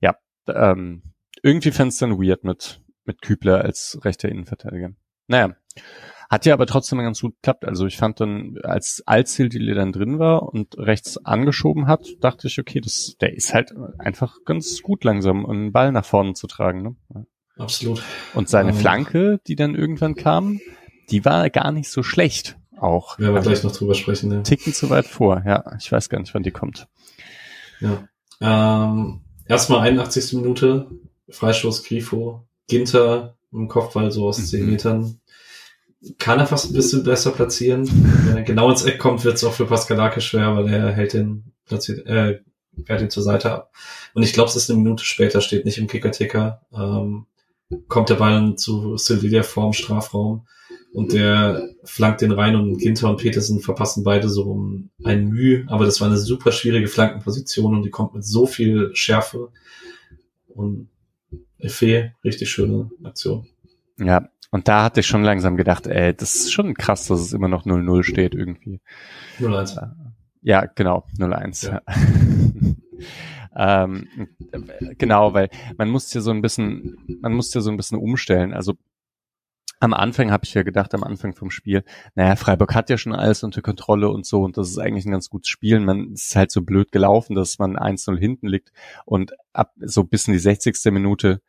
Speaker 4: ja, ähm, irgendwie fand es dann weird mit, mit Kübler als rechter Innenverteidiger. Naja, hat ja aber trotzdem ganz gut geklappt. Also ich fand dann, als Alzil dann drin war und rechts angeschoben hat, dachte ich, okay, das, der ist halt einfach ganz gut langsam, einen Ball nach vorne zu tragen. Ne?
Speaker 3: Absolut.
Speaker 4: Und seine ähm, Flanke, die dann irgendwann kam, die war gar nicht so schlecht auch.
Speaker 3: Werden wir also, gleich noch drüber sprechen. Ja.
Speaker 4: Ticken zu weit vor, ja. Ich weiß gar nicht, wann die kommt.
Speaker 3: Ja. Ähm, erstmal 81. Minute, Freistoß Grifo, Ginter im Kopfball so aus mhm. 10 Metern. Kann er fast ein bisschen besser platzieren. Wenn er genau ins Eck kommt, wird es auch für Pascalake schwer, weil er hält den, platziert, äh, fährt ihn zur Seite ab. Und ich glaube, es ist eine Minute später, steht nicht im Kicker-Ticker. Ähm, kommt der Ball zu Silvia vorm Strafraum und der flankt den rein und Ginter und Petersen verpassen beide so um ein Mühe, aber das war eine super schwierige Flankenposition und die kommt mit so viel Schärfe und Effet, richtig schöne Aktion.
Speaker 4: Ja, und da hatte ich schon langsam gedacht, ey, das ist schon krass, dass es immer noch 0-0 steht irgendwie.
Speaker 3: 0-1.
Speaker 4: Ja, genau, 0-1. Ja. Ähm, genau, weil man muss ja so ein bisschen, man muss ja so ein bisschen umstellen. Also am Anfang habe ich ja gedacht, am Anfang vom Spiel, naja, Freiburg hat ja schon alles unter Kontrolle und so und das ist eigentlich ein ganz gutes Spiel. Man ist halt so blöd gelaufen, dass man 1-0 hinten liegt und ab so bis in die 60. Minute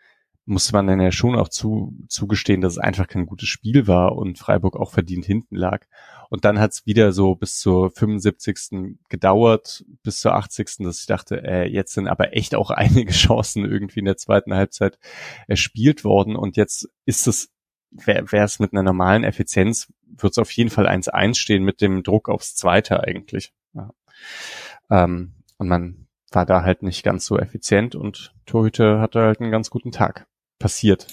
Speaker 4: musste man dann ja schon auch zu, zugestehen, dass es einfach kein gutes Spiel war und Freiburg auch verdient hinten lag. Und dann hat es wieder so bis zur 75. gedauert, bis zur 80. dass ich dachte, äh, jetzt sind aber echt auch einige Chancen irgendwie in der zweiten Halbzeit erspielt worden und jetzt ist es, wäre es mit einer normalen Effizienz, wird es auf jeden Fall 1-1 stehen mit dem Druck aufs Zweite eigentlich. Ja. Ähm, und man war da halt nicht ganz so effizient und Torhüter hatte halt einen ganz guten Tag passiert.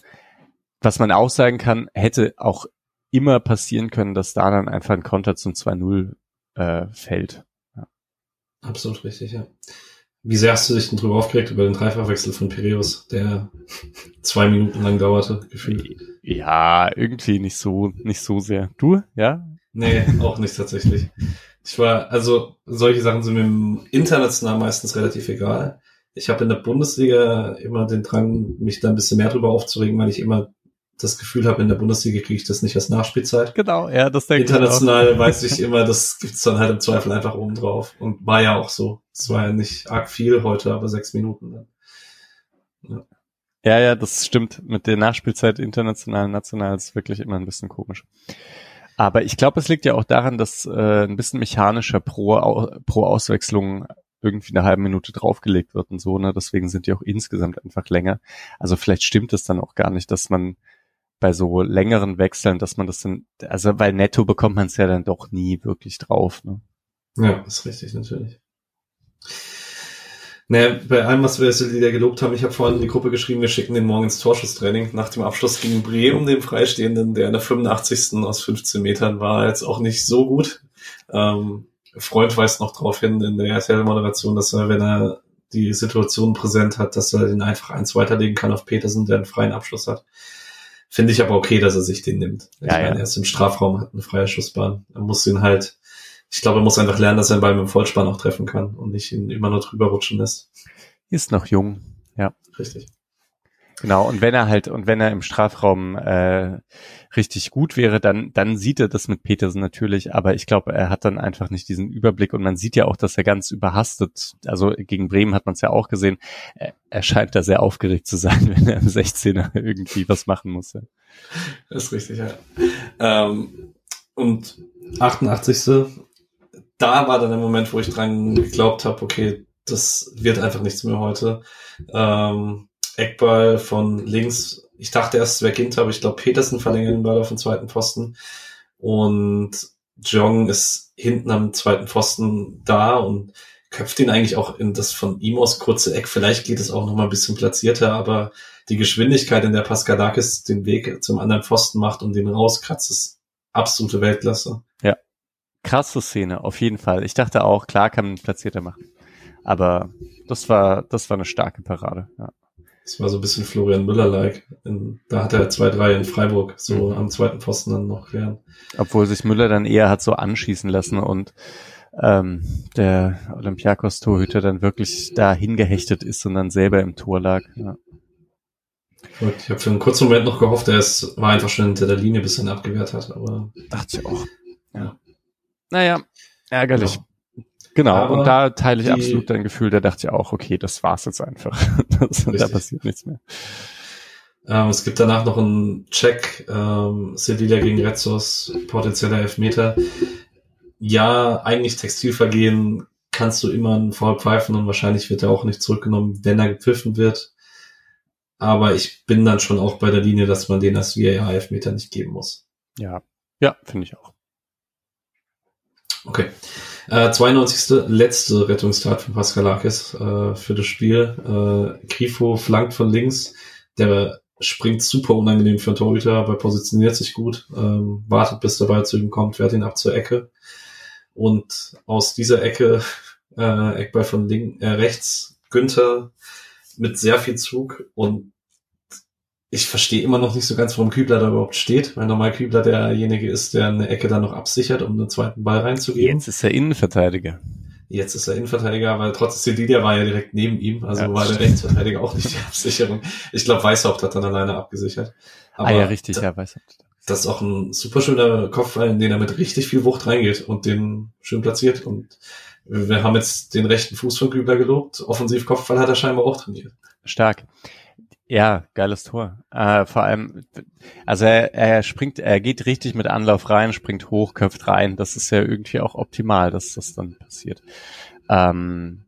Speaker 4: Was man auch sagen kann, hätte auch immer passieren können, dass da dann einfach ein Konter zum 2-0 äh, fällt. Ja.
Speaker 3: Absolut richtig, ja. Wie sehr hast du dich denn drüber aufgeregt über den Dreifachwechsel von Piraeus, der zwei Minuten lang dauerte, gefühlt?
Speaker 4: Ja, irgendwie nicht so, nicht so sehr. Du, ja?
Speaker 3: Nee, auch nicht tatsächlich. Ich war, also solche Sachen sind mir international meistens relativ egal ich habe in der Bundesliga immer den Drang, mich da ein bisschen mehr drüber aufzuregen, weil ich immer das Gefühl habe, in der Bundesliga kriege ich das nicht als Nachspielzeit.
Speaker 4: Genau, ja, das denke
Speaker 3: ich International weiß ich immer, das gibt's dann halt im Zweifel einfach oben drauf. Und war ja auch so. Es war ja nicht arg viel heute, aber sechs Minuten dann.
Speaker 4: Ja. Ja, ja, das stimmt. Mit der Nachspielzeit international, national ist wirklich immer ein bisschen komisch. Aber ich glaube, es liegt ja auch daran, dass äh, ein bisschen mechanischer pro, pro Auswechslung irgendwie eine halbe Minute draufgelegt wird und so, ne? Deswegen sind die auch insgesamt einfach länger. Also vielleicht stimmt es dann auch gar nicht, dass man bei so längeren Wechseln, dass man das dann, also weil netto bekommt man es ja dann doch nie wirklich drauf, ne?
Speaker 3: Ja, ist richtig, natürlich. Naja, bei allem, was wir jetzt wieder gelobt haben, ich habe vorhin in die Gruppe geschrieben, wir schicken den morgen ins Torschusstraining nach dem Abschluss gegen Bremen, dem Freistehenden, der in der 85. aus 15 Metern war, jetzt auch nicht so gut. Ähm, Freund weist noch darauf hin in der RTL-Moderation, dass er, wenn er die Situation präsent hat, dass er den einfach eins weiterlegen kann auf Petersen, der einen freien Abschluss hat. Finde ich aber okay, dass er sich den nimmt. Ich
Speaker 4: Ja,
Speaker 3: meine,
Speaker 4: ja.
Speaker 3: er ist im Strafraum, hat eine freie Schussbahn. Er muss ihn halt, ich glaube, er muss einfach lernen, dass er den Ball mit dem Vollspann auch treffen kann und nicht ihn immer nur drüber rutschen lässt.
Speaker 4: Ist noch jung. Ja.
Speaker 3: Richtig.
Speaker 4: Genau, und wenn er halt, und wenn er im Strafraum äh, richtig gut wäre, dann, dann sieht er das mit Petersen natürlich, aber ich glaube, er hat dann einfach nicht diesen Überblick und man sieht ja auch, dass er ganz überhastet, also gegen Bremen hat man es ja auch gesehen, er, er scheint da sehr aufgeregt zu sein, wenn er im 16er irgendwie was machen muss. Ja.
Speaker 3: Das ist richtig, ja. Ähm, und 88. Da war dann der Moment, wo ich dran geglaubt habe, okay, das wird einfach nichts mehr heute. Ähm, Eckball von links. Ich dachte erst, es wäre Ginter, aber ich glaube, Petersen verlängert den Ball auf den zweiten Pfosten. Und Jong ist hinten am zweiten Pfosten da und köpft ihn eigentlich auch in das von ihm aus kurze Eck. Vielleicht geht es auch noch mal ein bisschen platzierter, aber die Geschwindigkeit, in der Paskalakis den Weg zum anderen Pfosten macht und den rauskratzt, ist absolute Weltklasse.
Speaker 4: Krasse Szene, auf jeden Fall. Ich dachte auch, klar kann man platzierter machen. Aber das war, das war eine starke Parade. Ja.
Speaker 3: Das war so ein bisschen Florian Müller-like. Da hat er zwei, drei in Freiburg so
Speaker 4: Mhm.
Speaker 3: am zweiten Pfosten dann noch klären.
Speaker 4: Obwohl sich Müller dann eher hat so anschießen lassen und ähm, der Olympiakos-Torhüter dann wirklich da hingehechtet ist und dann selber im Tor lag. Ja.
Speaker 3: Ich habe für einen kurzen Moment noch gehofft, er ist, war einfach schon hinter der Linie, bis er ihn abgewehrt hat. Aber
Speaker 4: Dachte ich auch.
Speaker 3: Ja.
Speaker 4: Ja. Naja, ärgerlich.
Speaker 3: Genau.
Speaker 4: Genau,
Speaker 3: Aber
Speaker 4: und da teile ich
Speaker 3: die-
Speaker 4: absolut dein Gefühl, da dachte ich auch, okay, das war's jetzt einfach. Das, da passiert nichts mehr.
Speaker 3: ähm, es gibt danach noch einen Check. Ähm, Sevilla gegen Retzos, potenzieller Elfmeter. Ja, eigentlich Textilvergehen kannst du immer einen Foul pfeifen und wahrscheinlich wird er auch nicht zurückgenommen, wenn er gepfiffen wird. Aber ich bin dann schon auch bei der Linie, dass man den als VAR-Elfmeter nicht geben muss.
Speaker 4: Ja, ja, finde ich auch.
Speaker 3: Okay. Äh, 92. letzte Rettungstat von Paskalakis äh, für das Spiel. Äh, Grifo flankt von links. Der springt super unangenehm für einen Torhüter, aber positioniert sich gut, ähm, wartet, bis der Ball zu ihm kommt, wehrt ihn ab zur Ecke. Und aus dieser Ecke, äh, Eckball von link, äh, rechts, Günther mit sehr viel Zug und ich verstehe immer noch nicht so ganz, warum Kübler da überhaupt steht, weil normal Kübler derjenige ist, der eine Ecke dann noch absichert, um einen zweiten Ball reinzugeben.
Speaker 4: Jetzt ist er Innenverteidiger.
Speaker 3: Jetzt ist er Innenverteidiger, aber trotzdem Lidia war ja direkt neben ihm, also
Speaker 4: Ja,
Speaker 3: war der. Rechtsverteidiger auch nicht die Absicherung. Ich glaube, Weißhaupt hat dann alleine abgesichert. Aber
Speaker 4: ah ja, richtig, ja, weiß ich.
Speaker 3: Das ist auch ein super schöner Kopfball, in den er mit richtig viel Wucht reingeht und den schön platziert. Und wir haben jetzt den rechten Fuß von Kübler gelobt. Offensiv Kopfball hat er scheinbar auch trainiert.
Speaker 4: Stark. Ja, geiles Tor. Äh, vor allem, also er, er springt, er geht richtig mit Anlauf rein, springt hoch, köpft rein. Das ist ja irgendwie auch optimal, dass das dann passiert. Ähm,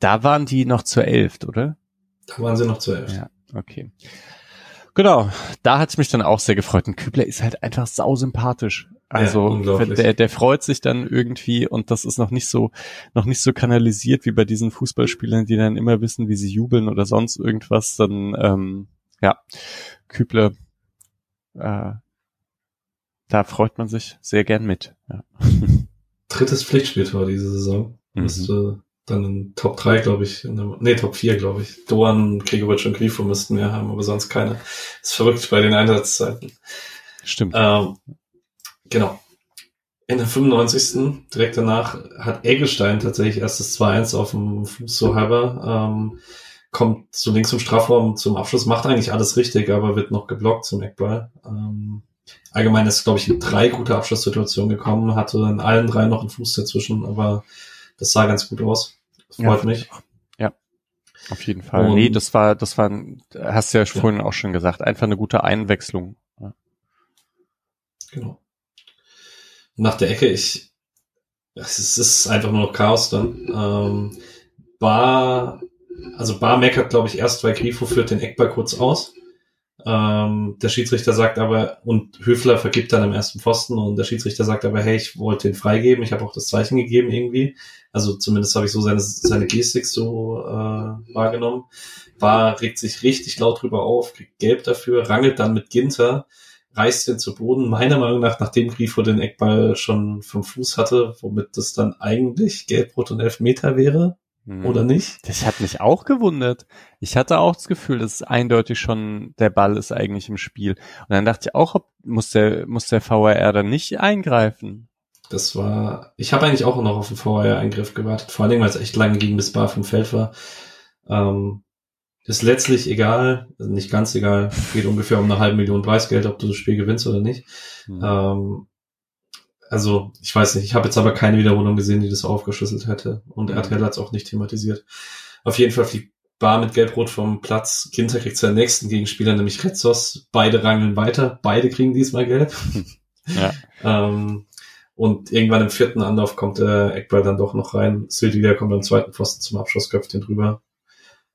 Speaker 4: da waren die noch zur Elft, oder?
Speaker 3: Da waren sie noch zu elf.
Speaker 4: Ja, okay. Genau, da hat es mich dann auch sehr gefreut. Und Kübler ist halt einfach sausympathisch. Also
Speaker 3: Ja,
Speaker 4: der, der freut sich dann irgendwie und das ist noch nicht so, noch nicht so kanalisiert wie bei diesen Fußballspielern, die dann immer wissen, wie sie jubeln oder sonst irgendwas. Dann ähm, ja, Kübler, äh, da freut man sich sehr gern mit. Ja.
Speaker 3: Drittes Pflichtspieltor diese Saison.
Speaker 4: Mhm.
Speaker 3: Müsste dann in Top 3, glaube ich, in der, nee, Top 4, glaube ich. Doan, Gregoritsch und Grifo müssten mehr haben, aber sonst keine. Ist verrückt bei den Einsatzzeiten.
Speaker 4: Stimmt.
Speaker 3: Ähm, genau. In der 95. direkt danach hat Eggestein tatsächlich erst das 2-1 auf dem Fuß so halber, ähm, kommt so links zum Strafraum zum Abschluss, macht eigentlich alles richtig, aber wird noch geblockt zum Eckball. Ähm, allgemein ist, glaube ich, in drei gute Abschlusssituationen gekommen, hatte in allen drei noch einen Fuß dazwischen, aber das sah ganz gut aus. Das freut
Speaker 4: Ja,
Speaker 3: mich.
Speaker 4: Ja, auf jeden Fall.
Speaker 3: Und-
Speaker 4: nee, das war, das war, hast du ja vorhin auch schon gesagt, einfach eine gute Einwechslung. Ja.
Speaker 3: Genau. Nach der Ecke, ich, es ist, einfach nur noch Chaos dann. Ähm, Bar, also Bar meckert, glaube ich, erst, weil Grifo führt den Eckball kurz aus. Ähm, der Schiedsrichter sagt aber, und Höfler vergibt dann am ersten Pfosten und der Schiedsrichter sagt aber, hey, ich wollte den freigeben, ich habe auch das Zeichen gegeben irgendwie. Also zumindest habe ich so seine, seine Gestik so äh, wahrgenommen. Bar regt sich richtig laut drüber auf, kriegt gelb dafür, rangelt dann mit Ginter, reißt den zu Boden. Meiner Meinung nach, nachdem Grifo den Eckball schon vom Fuß hatte, womit das dann eigentlich gelb, rot und elf Meter wäre.
Speaker 4: Hm.
Speaker 3: Oder nicht?
Speaker 4: Das hat mich auch gewundert. Ich hatte auch das Gefühl, dass eindeutig schon der Ball ist eigentlich im Spiel. Und dann dachte ich auch, ob, muss der, muss der VAR dann nicht eingreifen?
Speaker 3: Das war, ich habe eigentlich auch noch auf den VR-Eingriff gewartet, vor allen Dingen, weil es echt lange ging, bis Bar vom Feld war. Ähm, ist letztlich egal, also nicht ganz egal, geht ungefähr um eine halbe Million Preisgeld, ob du das Spiel gewinnst oder nicht.
Speaker 4: Hm.
Speaker 3: Ähm, also, ich weiß nicht, ich habe jetzt aber keine Wiederholung gesehen, die das aufgeschlüsselt hätte. Und
Speaker 4: Mhm.
Speaker 3: RTL hat es auch nicht thematisiert. Auf jeden Fall fliegt Bar mit Gelb-Rot vom Platz. Ginter kriegt seinen nächsten Gegenspieler, nämlich Retzos. Beide rangeln weiter. Beide kriegen diesmal Gelb.
Speaker 4: Ja.
Speaker 3: ähm, und irgendwann im vierten Anlauf kommt der Eckball dann doch noch rein. Sildiger kommt am zweiten Pfosten zum Abschluss, köpft den drüber.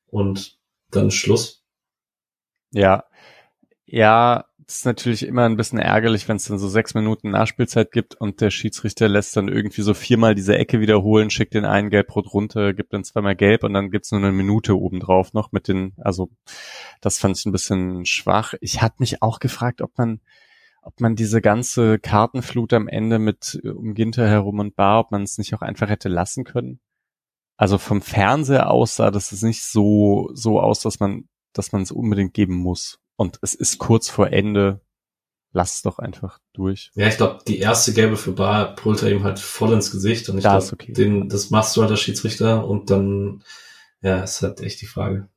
Speaker 3: Und dann Schluss.
Speaker 4: Ja. Ja, ist natürlich immer ein bisschen ärgerlich, wenn es dann so sechs Minuten Nachspielzeit gibt und der Schiedsrichter lässt dann irgendwie so viermal diese Ecke wiederholen, schickt den einen gelb-rot runter, gibt dann zweimal gelb und dann gibt's nur eine Minute obendrauf noch mit den, also das fand ich ein bisschen schwach. Ich hatte mich auch gefragt, ob man, ob man diese ganze Kartenflut am Ende mit äh, um Ginter herum und Bar, ob man es nicht auch einfach hätte lassen können. Also vom Fernseher aus sah das ist nicht so, so aus, dass man, dass man es unbedingt geben muss. Und es ist kurz vor Ende. Lass es doch einfach durch.
Speaker 3: Ja, ich glaube, die erste gelbe für Bar brüllt er ihm halt voll ins Gesicht. Und ich glaube,
Speaker 4: okay.
Speaker 3: den, das machst du halt als Schiedsrichter und dann, ja, ist halt echt die Frage.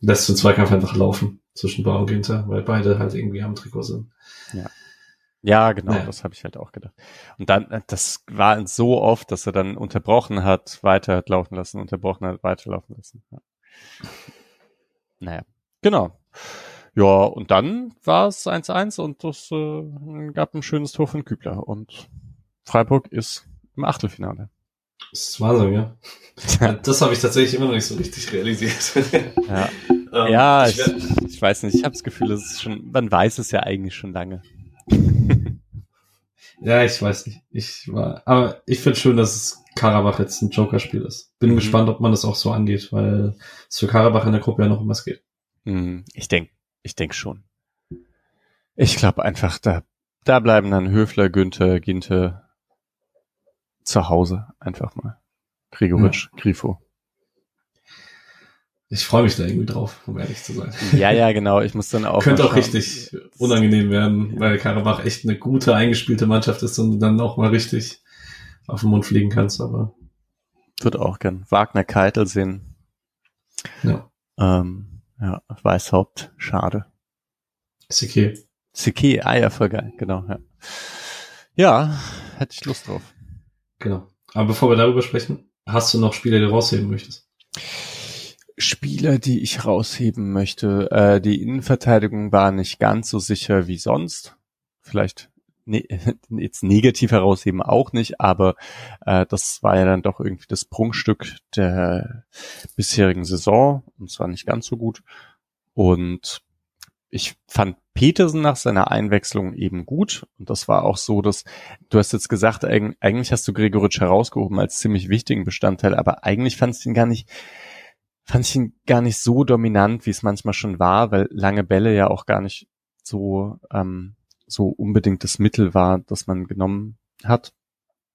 Speaker 3: Lässt du den Zweikampf einfach laufen zwischen Bar und Ginter, weil beide halt irgendwie am Trikot sind.
Speaker 4: Ja, genau,
Speaker 3: Naja.
Speaker 4: das habe ich halt auch gedacht. Und dann, äh, das war so oft, dass er dann unterbrochen hat, weiter hat laufen lassen, unterbrochen hat, weiterlaufen lassen. Ja. Naja, genau. Ja, und dann war es 1-1 und das äh, gab ein schönes Tor von Kübler. Und Freiburg ist im Achtelfinale.
Speaker 3: Das ist Wahnsinn, ja. Ja, Das habe ich tatsächlich immer noch nicht so richtig realisiert.
Speaker 4: Ja,
Speaker 3: Ähm,
Speaker 4: ja
Speaker 3: ich
Speaker 4: ich, ich weiß nicht, ich habe das Gefühl, es ist schon, man weiß es ja eigentlich schon lange.
Speaker 3: Ja, ich weiß nicht. Ich war, aber ich finde schön, dass es Karabach jetzt ein Joker-Spiel ist. Bin
Speaker 4: Mhm.
Speaker 3: gespannt, ob man das auch so angeht, weil es für Karabach in der Gruppe ja noch um was geht.
Speaker 4: Hm, Ich denk, ich denk schon. Ich glaube einfach, da, da bleiben dann Höfler, Günther, Ginte zu Hause einfach mal. Gregoritsch, Grifo.
Speaker 3: Ich freue mich da irgendwie drauf, um ehrlich zu sein.
Speaker 4: Ja, ja, genau. Ich muss dann auch.
Speaker 3: Könnte auch richtig unangenehm werden, weil Karabach echt eine gute, eingespielte Mannschaft ist und du dann auch mal richtig auf den Mund fliegen kannst, aber
Speaker 4: Wird auch gern. Wagner Keitel sehen.
Speaker 3: ja,
Speaker 4: Ähm, ja, Weißhaupt, schade.
Speaker 3: okay.
Speaker 4: Siki, ah ja, voll geil, genau, ja. Ja, hätte ich Lust drauf.
Speaker 3: Genau. Aber bevor wir darüber sprechen, hast du noch Spiele, die du rausheben möchtest?
Speaker 4: Spieler, die ich rausheben möchte. Äh, die Innenverteidigung war nicht ganz so sicher wie sonst. Vielleicht ne jetzt negativ herausheben auch nicht, aber äh, das war ja dann doch irgendwie das Prunkstück der bisherigen Saison und zwar nicht ganz so gut. Und ich fand Petersen nach seiner Einwechslung eben gut. Und das war auch so, dass du hast jetzt gesagt, eig- eigentlich hast du Gregoritsch herausgehoben als ziemlich wichtigen Bestandteil, aber eigentlich fandst du ihn gar nicht fand ich ihn gar nicht so dominant, wie es manchmal schon war, weil lange Bälle ja auch gar nicht so, ähm, so unbedingt das Mittel war, das man genommen hat.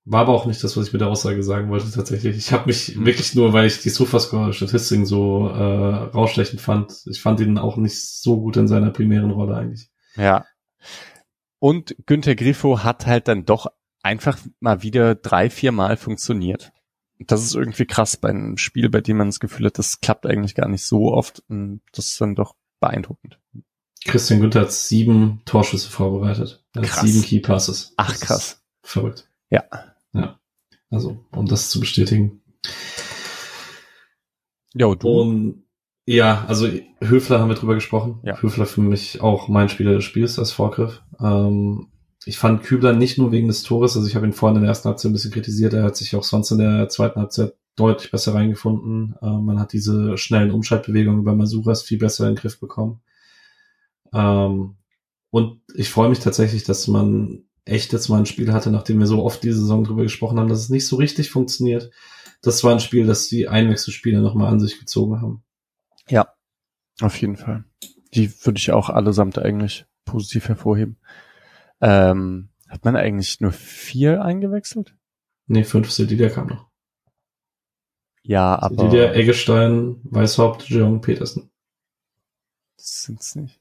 Speaker 3: War aber auch nicht das, was ich mit der Aussage sagen wollte, tatsächlich. Ich habe mich
Speaker 4: Hm.
Speaker 3: wirklich nur, weil ich die Sofascore-Statistiken so äh, rausstechend fand. Ich fand ihn auch nicht so gut in seiner primären Rolle eigentlich.
Speaker 4: Ja. Und Günther Griffo hat halt dann doch einfach mal wieder drei, vier Mal funktioniert. Das ist irgendwie krass bei einem Spiel, bei dem man das Gefühl hat, das klappt eigentlich gar nicht so oft. Und das ist dann doch beeindruckend.
Speaker 3: Christian Günther hat sieben Torschüsse vorbereitet. Er
Speaker 4: Krass.
Speaker 3: sieben Key Passes.
Speaker 4: Ach,
Speaker 3: Das
Speaker 4: krass.
Speaker 3: Verrückt.
Speaker 4: Ja.
Speaker 3: Ja. Also, um das zu bestätigen.
Speaker 4: Jo, du.
Speaker 3: Und ja, also Höfler haben wir drüber gesprochen.
Speaker 4: Ja.
Speaker 3: Höfler für mich auch mein Spieler des Spiels als Vorgriff. Ähm, ich fand Kübler nicht nur wegen des Tores, also ich habe ihn vorhin in der ersten Halbzeit ein bisschen kritisiert, er hat sich auch sonst in der zweiten Halbzeit deutlich besser reingefunden. Ähm, man hat diese schnellen Umschaltbewegungen über Masuras viel besser in den Griff bekommen. Ähm, und ich freue mich tatsächlich, dass man echt jetzt mal ein Spiel hatte, nachdem wir so oft diese Saison drüber gesprochen haben, dass es nicht so richtig funktioniert. Das war ein Spiel, das die Einwechselspieler nochmal an sich gezogen haben.
Speaker 4: Ja, auf jeden Fall. Die würde ich auch allesamt eigentlich positiv hervorheben. Ähm, hat man eigentlich nur vier eingewechselt?
Speaker 3: Nee, fünf Sildilia kam noch.
Speaker 4: Ja, aber.
Speaker 3: Sildilia, Eggestein, Weißhaupt, Jeong, Petersen.
Speaker 4: Das sind's nicht.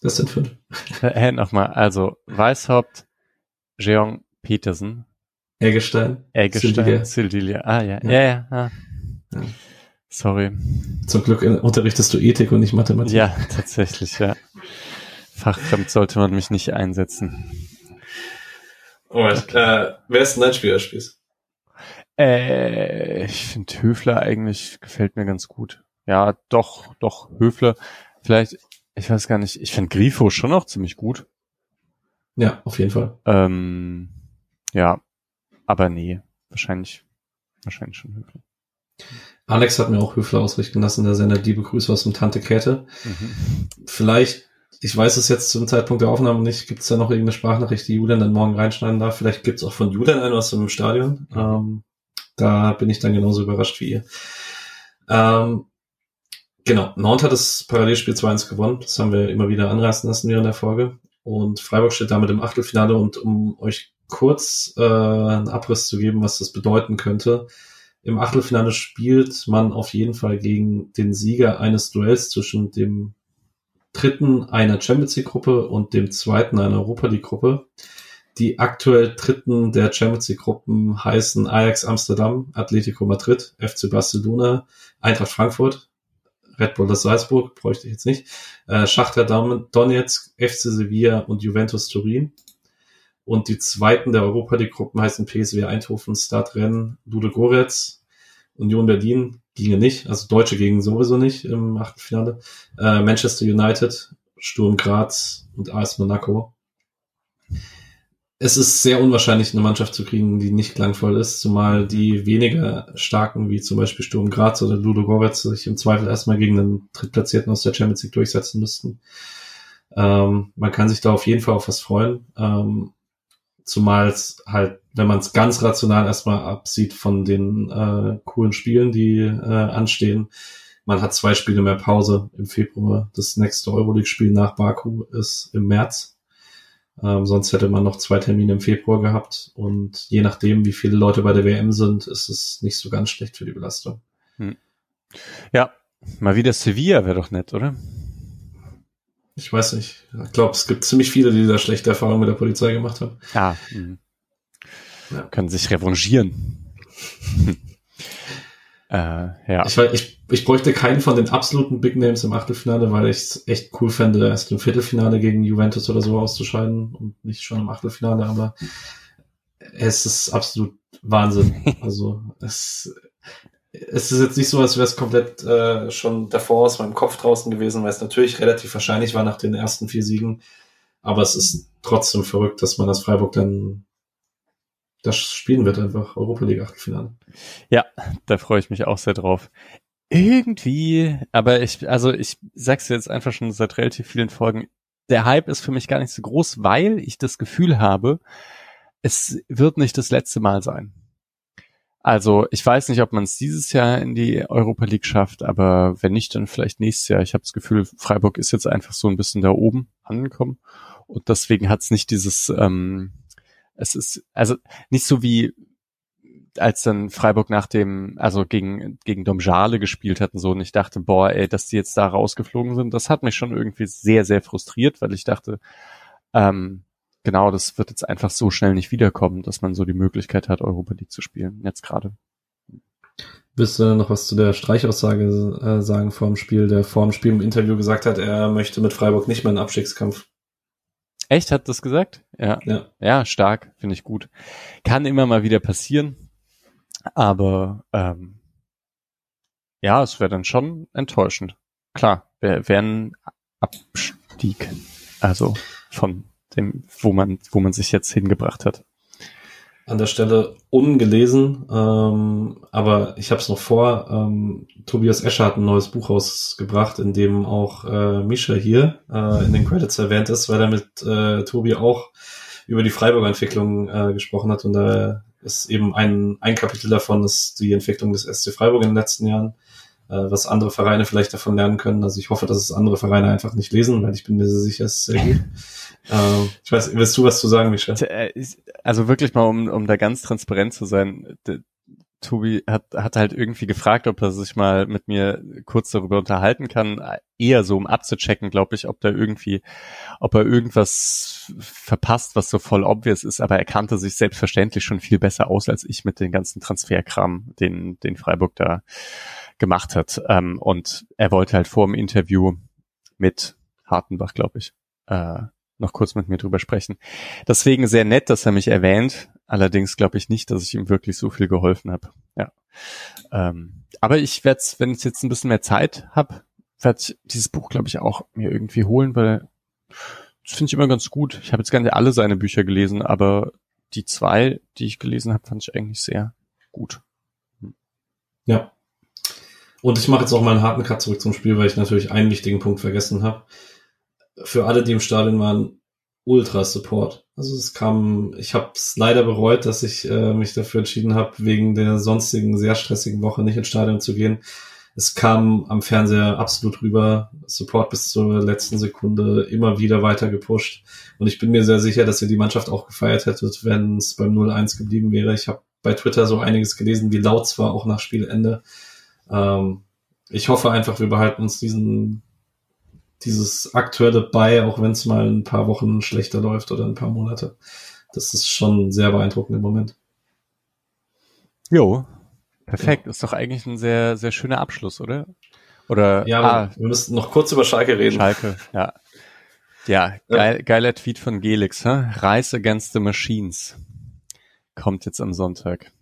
Speaker 3: Das sind fünf.
Speaker 4: Hä, nochmal. Also, Weißhaupt, Jeong, Petersen,
Speaker 3: Eggestein,
Speaker 4: Eggestein,
Speaker 3: Sildilia.
Speaker 4: Sildilia. Ah, ja.
Speaker 3: Ja.
Speaker 4: Ja, ja. Ah.
Speaker 3: Ja.
Speaker 4: Sorry.
Speaker 3: Zum Glück äh, unterrichtest du Ethik und nicht Mathematik.
Speaker 4: Ja, tatsächlich, ja. Fachfremd sollte man mich nicht einsetzen.
Speaker 3: Alright. Äh, wer ist denn dein Spieler des Spiels?
Speaker 4: Äh, ich finde Höfler eigentlich gefällt mir ganz gut. Ja, doch, doch, Höfler. Vielleicht, ich weiß gar nicht, ich finde Grifo schon auch ziemlich gut.
Speaker 3: Ja, auf jeden Fall.
Speaker 4: Ähm, ja, aber nee, wahrscheinlich, wahrscheinlich schon Höfler.
Speaker 3: Alex hat mir auch Höfler ausrichten lassen, der sendet liebe Grüße aus dem Tante Käthe.
Speaker 4: Mhm.
Speaker 3: Vielleicht, ich weiß es jetzt zum Zeitpunkt der Aufnahme nicht, gibt es da noch irgendeine Sprachnachricht, die Julian dann morgen reinschneiden darf. Vielleicht gibt es auch von Julian eine aus dem Stadion. Ähm, da bin ich dann genauso überrascht wie ihr. Ähm, genau, Nantes hat das Parallelspiel 2-1 gewonnen. Das haben wir immer wieder anreißen lassen während der Folge. Und Freiburg steht damit im Achtelfinale. Und um euch kurz äh, einen Abriss zu geben, was das bedeuten könnte, im Achtelfinale spielt man auf jeden Fall gegen den Sieger eines Duells zwischen dem dritten einer Champions League Gruppe und dem zweiten einer Europa League Gruppe. Die aktuell dritten der Champions League Gruppen heißen Ajax Amsterdam, Atletico Madrid, FC Barcelona, Eintracht Frankfurt, Red Bull Salzburg, bräuchte ich jetzt nicht, äh, Schachter Donetsk, FC Sevilla und Juventus Turin. Und die zweiten der Europa League Gruppen heißen PSW Eindhoven, Stad Rennes, Lude Goretz, Union Berlin ginge nicht, also Deutsche gingen sowieso nicht im Achtelfinale, äh, Manchester United, Sturm Graz und AS Monaco. Es ist sehr unwahrscheinlich, eine Mannschaft zu kriegen, die nicht klangvoll ist, zumal die weniger starken, wie zum Beispiel Sturm Graz oder Ludo Goretz, sich im Zweifel erstmal gegen einen Drittplatzierten aus der Champions League durchsetzen müssten. Ähm, man kann sich da auf jeden Fall auf was freuen. Ähm, Zumal es halt, wenn man es ganz rational erstmal absieht von den äh, coolen Spielen, die äh, anstehen, man hat zwei Spiele mehr Pause im Februar. Das nächste Euroleague-Spiel nach Baku ist im März. Ähm, sonst hätte man noch zwei Termine im Februar gehabt. Und je nachdem, wie viele Leute bei der WM sind, ist es nicht so ganz schlecht für die Belastung.
Speaker 4: Ja, mal wieder Sevilla wäre doch nett, oder?
Speaker 3: Ich weiß nicht. Ich glaube, es gibt ziemlich viele, die da schlechte Erfahrungen mit der Polizei gemacht haben.
Speaker 4: Ah.
Speaker 3: Ja.
Speaker 4: können sich revanchieren. äh, ja.
Speaker 3: Ich, ich, ich bräuchte keinen von den absoluten Big Names im Achtelfinale, weil ich es echt cool fände, erst im Viertelfinale gegen Juventus oder so auszuscheiden und nicht schon im Achtelfinale, aber es ist absolut Wahnsinn. Also es, es ist jetzt nicht so, als wäre es komplett äh, schon davor aus meinem Kopf draußen gewesen, weil es natürlich relativ wahrscheinlich war nach den ersten vier Siegen. Aber es ist trotzdem verrückt, dass man das Freiburg dann das spielen wird einfach, Europa League Achtelfinale.
Speaker 4: Ja, da freue ich mich auch sehr drauf. Irgendwie, aber ich, also ich sag's jetzt einfach schon seit relativ vielen Folgen, der Hype ist für mich gar nicht so groß, weil ich das Gefühl habe, es wird nicht das letzte Mal sein. Also ich weiß nicht, ob man es dieses Jahr in die Europa League schafft, aber wenn nicht, dann vielleicht nächstes Jahr. Ich habe das Gefühl, Freiburg ist jetzt einfach so ein bisschen da oben angekommen und deswegen hat es nicht dieses, ähm, es ist also nicht so wie als dann Freiburg nach dem, also gegen, gegen Domjale gespielt hatten, so, und ich dachte, boah, ey, dass die jetzt da rausgeflogen sind, das hat mich schon irgendwie sehr, sehr frustriert, weil ich dachte, ähm, genau, das wird jetzt einfach so schnell nicht wiederkommen, dass man so die Möglichkeit hat, Europa League zu spielen, jetzt gerade.
Speaker 3: Willst du noch was zu der Streichaussage äh, sagen vor dem Spiel, der vor dem Spiel im Interview gesagt hat, er möchte mit Freiburg nicht mehr einen Abstiegskampf?
Speaker 4: Echt, hat das gesagt? Ja.
Speaker 3: Ja.
Speaker 4: Ja, stark, finde ich gut. Kann immer mal wieder passieren, aber ähm, ja, es wäre dann schon enttäuschend. Klar, wäre wär ein Abstieg, also von dem, wo man, wo man sich jetzt hingebracht hat.
Speaker 3: An der Stelle ungelesen, ähm, aber ich habe es noch vor. Ähm, Tobias Escher hat ein neues Buch rausgebracht, in dem auch äh, Misha hier äh, in den Credits erwähnt ist, weil er mit äh, Tobi auch über die Freiburger Entwicklung äh, gesprochen hat und da ist eben ein, ein Kapitel davon ist die Entwicklung des SC Freiburg in den letzten Jahren, was andere Vereine vielleicht davon lernen können. Also ich hoffe, dass es andere Vereine einfach nicht lesen, weil ich bin mir sicher, es ist sehr gut. ähm, ich weiß, willst du was zu sagen, Michel?
Speaker 4: Äh, Also wirklich mal, um, um da ganz transparent zu sein, Tobi hat, hat halt irgendwie gefragt, ob er sich mal mit mir kurz darüber unterhalten kann, eher so um abzuchecken, glaube ich, ob da irgendwie, ob er irgendwas verpasst, was so voll obvious ist, aber er kannte sich selbstverständlich schon viel besser aus als ich mit den ganzen Transferkram, den, den Freiburg da gemacht hat. Ähm, und er wollte halt vor dem Interview mit Hartenbach, glaube ich, äh, noch kurz mit mir drüber sprechen. Deswegen sehr nett, dass er mich erwähnt. Allerdings glaube ich nicht, dass ich ihm wirklich so viel geholfen habe. Ja. Ähm, aber ich werde, wenn ich jetzt ein bisschen mehr Zeit habe, werde dieses Buch, glaube ich, auch mir irgendwie holen, weil das finde ich immer ganz gut. Ich habe jetzt gar nicht alle seine Bücher gelesen, aber die zwei, die ich gelesen habe, fand ich eigentlich sehr gut.
Speaker 3: Ja. Und ich mache jetzt auch mal einen harten Cut zurück zum Spiel, weil ich natürlich einen wichtigen Punkt vergessen habe. Für alle, die im Stadion waren, Ultra Support. Also es kam, ich habe es leider bereut, dass ich äh, mich dafür entschieden habe, wegen der sonstigen sehr stressigen Woche nicht ins Stadion zu gehen. Es kam am Fernseher absolut rüber, Support bis zur letzten Sekunde immer wieder weiter gepusht. Und ich bin mir sehr sicher, dass ihr die Mannschaft auch gefeiert hättet, wenn es beim 0-1 geblieben wäre. Ich habe bei Twitter so einiges gelesen, wie laut es war, auch nach Spielende. Ähm, ich hoffe einfach, wir behalten uns diesen dieses aktuelle bei, auch wenn es mal ein paar Wochen schlechter läuft oder ein paar Monate. Das ist schon sehr beeindruckend im Moment.
Speaker 4: Jo, perfekt. Ja. Ist doch eigentlich ein sehr, sehr schöner Abschluss, oder? Oder
Speaker 3: ja, ah, wir müssen noch kurz über Schalke reden.
Speaker 4: Schalke, ja. Ja, geil, geiler Tweet von Gelix, hä? Rise Against the Machines. Kommt jetzt am Sonntag.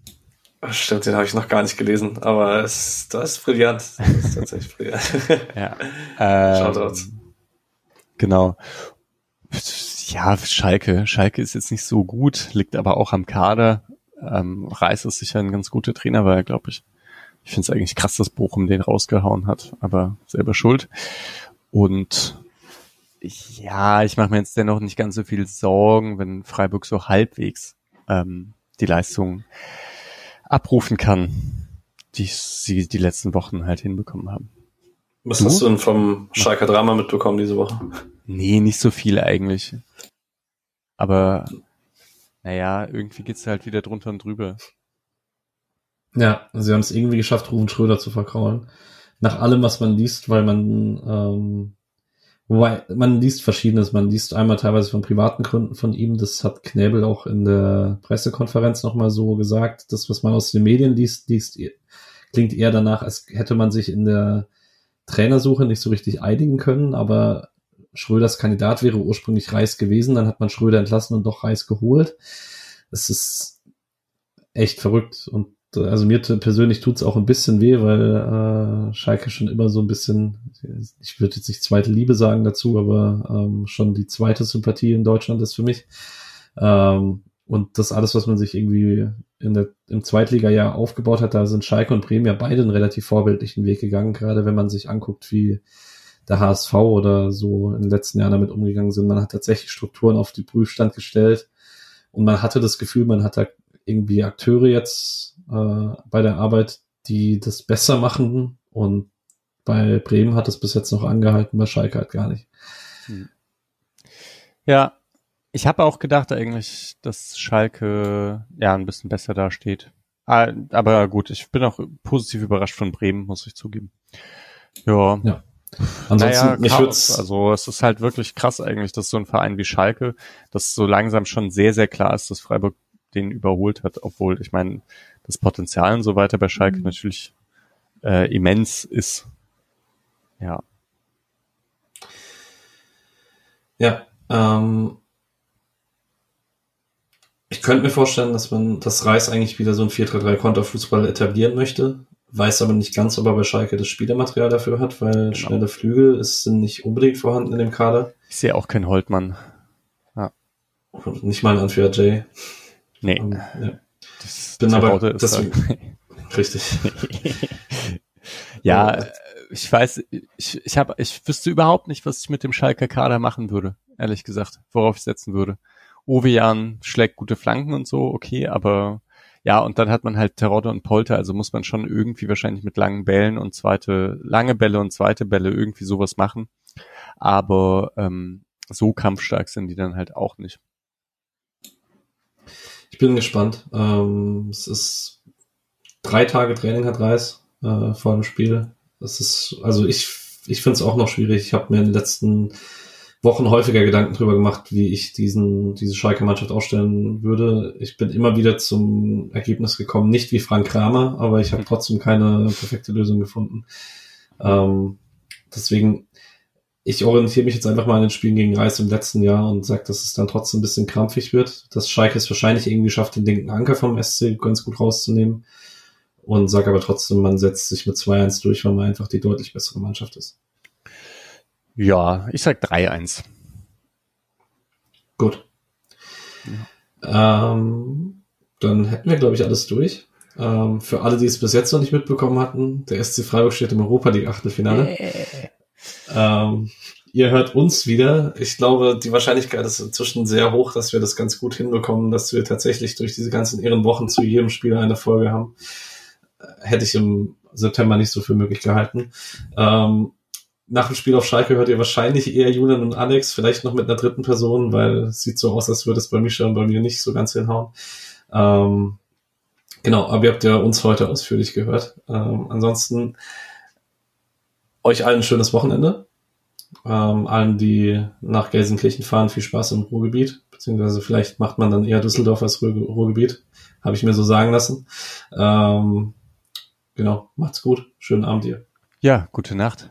Speaker 3: Stimmt, den habe ich noch gar nicht gelesen, aber es, das ist brillant. Das ist tatsächlich brillant.
Speaker 4: ja. Ähm, Shoutouts. Genau. Ja, Schalke. Schalke ist jetzt nicht so gut, liegt aber auch am Kader. Ähm, Reis ist sicher ein ganz guter Trainer, weil er, glaube ich, ich finde es eigentlich krass, dass Bochum den rausgehauen hat, aber selber schuld. Und ja, ich mache mir jetzt dennoch nicht ganz so viel Sorgen, wenn Freiburg so halbwegs ähm, die Leistung abrufen kann, die sie die letzten Wochen halt hinbekommen haben.
Speaker 3: Was du? hast du denn vom Schalker Drama mitbekommen diese Woche?
Speaker 4: Nee, nicht so viel eigentlich. Aber naja, irgendwie geht's halt wieder drunter und drüber.
Speaker 3: Ja, sie haben es irgendwie geschafft, Rufen Schröder zu verkraulen. Nach allem, was man liest, weil man ähm, Wobei, man liest Verschiedenes. Man liest einmal teilweise von privaten Gründen von ihm. Das hat Knäbel auch in der Pressekonferenz nochmal so gesagt. Das, was man aus den Medien liest, liest, klingt eher danach, als hätte man sich in der Trainersuche nicht so richtig einigen können. Aber Schröders Kandidat wäre ursprünglich Reis gewesen. Dann hat man Schröder entlassen und doch Reis geholt. Es ist echt verrückt. Und also mir persönlich tut's auch ein bisschen weh, weil äh, Schalke schon immer so ein bisschen, ich würde jetzt nicht zweite Liebe sagen dazu, aber ähm, schon die zweite Sympathie in Deutschland ist für mich. Ähm, und das alles, was man sich irgendwie in der, im Zweitliga-Jahr aufgebaut hat, da sind Schalke und Bremen ja beide einen relativ vorbildlichen Weg gegangen, gerade wenn man sich anguckt, wie der HSV oder so in den letzten Jahren damit umgegangen sind. Man hat tatsächlich Strukturen auf die Prüfstand gestellt und man hatte das Gefühl, man hat da irgendwie Akteure jetzt äh, bei der Arbeit, die das besser machen und bei Bremen hat es bis jetzt noch angehalten, bei Schalke halt gar nicht. Hm.
Speaker 4: Ja, ich habe auch gedacht eigentlich, dass Schalke ja ein bisschen besser dasteht. Ah, aber gut, ich bin auch positiv überrascht von Bremen, muss ich zugeben. Ja. ja. Ansonsten, naja, mich wird's also es ist halt wirklich krass eigentlich, dass so ein Verein wie Schalke, dass so langsam schon sehr, sehr klar ist, dass Freiburg den überholt hat, obwohl ich meine, das Potenzial und so weiter bei Schalke mhm. natürlich äh, immens ist. Ja.
Speaker 3: Ja, ähm, ich könnte mir vorstellen, dass man das Reis eigentlich wieder so ein 4-3-3-Konterfußball etablieren möchte. Weiß aber nicht ganz, ob er bei Schalke das Spielermaterial dafür hat, weil genau. schnelle Flügel ist, sind nicht unbedingt vorhanden in dem Kader.
Speaker 4: Ich sehe auch keinen Holtmann.
Speaker 3: Ja. Nicht mal ein Anführer Jay.
Speaker 4: Nee. Um, ja.
Speaker 3: Das bin aber deswegen, richtig.
Speaker 4: ja, ich weiß, ich, ich habe, ich wüsste überhaupt nicht, was ich mit dem Schalker Kader machen würde, ehrlich gesagt, worauf ich setzen würde. Ovejan schlägt gute Flanken und so, okay, aber ja, und dann hat man halt Terodde und Polter, also muss man schon irgendwie wahrscheinlich mit langen Bällen und zweite, lange Bälle und zweite Bälle irgendwie sowas machen. Aber ähm, so kampfstark sind die dann halt auch nicht.
Speaker 3: Ich bin gespannt. Ähm, es ist drei Tage Training hat Reis äh, vor dem Spiel. Das ist, also ich, ich finde es auch noch schwierig. Ich habe mir in den letzten Wochen häufiger Gedanken drüber gemacht, wie ich diesen, diese Schalke Mannschaft aufstellen würde. Ich bin immer wieder zum Ergebnis gekommen, nicht wie Frank Kramer, aber ich habe trotzdem keine perfekte Lösung gefunden. Ähm, deswegen, ich orientiere mich jetzt einfach mal an den Spielen gegen Reis im letzten Jahr und sage, dass es dann trotzdem ein bisschen krampfig wird, dass Schalke es wahrscheinlich irgendwie schafft, den linken Anker vom SC ganz gut rauszunehmen und sage aber trotzdem, man setzt sich mit 2-1 durch, weil man einfach die deutlich bessere Mannschaft ist.
Speaker 4: Ja, ich sag 3-1.
Speaker 3: Gut. Ja. Ähm, dann hätten wir, glaube ich, alles durch. Ähm, für alle, die es bis jetzt noch nicht mitbekommen hatten, der SC Freiburg steht im Europa League Achtelfinale. Äh. Ähm, ihr hört uns wieder. Ich glaube, die Wahrscheinlichkeit ist inzwischen sehr hoch, dass wir das ganz gut hinbekommen, dass wir tatsächlich durch diese ganzen Ehrenwochen zu jedem Spieler eine Folge haben. Hätte ich im September nicht so für möglich gehalten. Ähm, nach dem Spiel auf Schalke hört ihr wahrscheinlich eher Julian und Alex, vielleicht noch mit einer dritten Person, weil es sieht so aus, als würde es bei Misha und bei mir nicht so ganz hinhauen. Ähm, genau, aber ihr habt ja uns heute ausführlich gehört. Ähm, ansonsten euch allen ein schönes Wochenende. Ähm, allen, die nach Gelsenkirchen fahren, viel Spaß im Ruhrgebiet, beziehungsweise vielleicht macht man dann eher Düsseldorf als Ruhr Ruhrgebiet, habe ich mir so sagen lassen. Ähm, genau, macht's gut, schönen Abend dir.
Speaker 4: Ja, gute Nacht.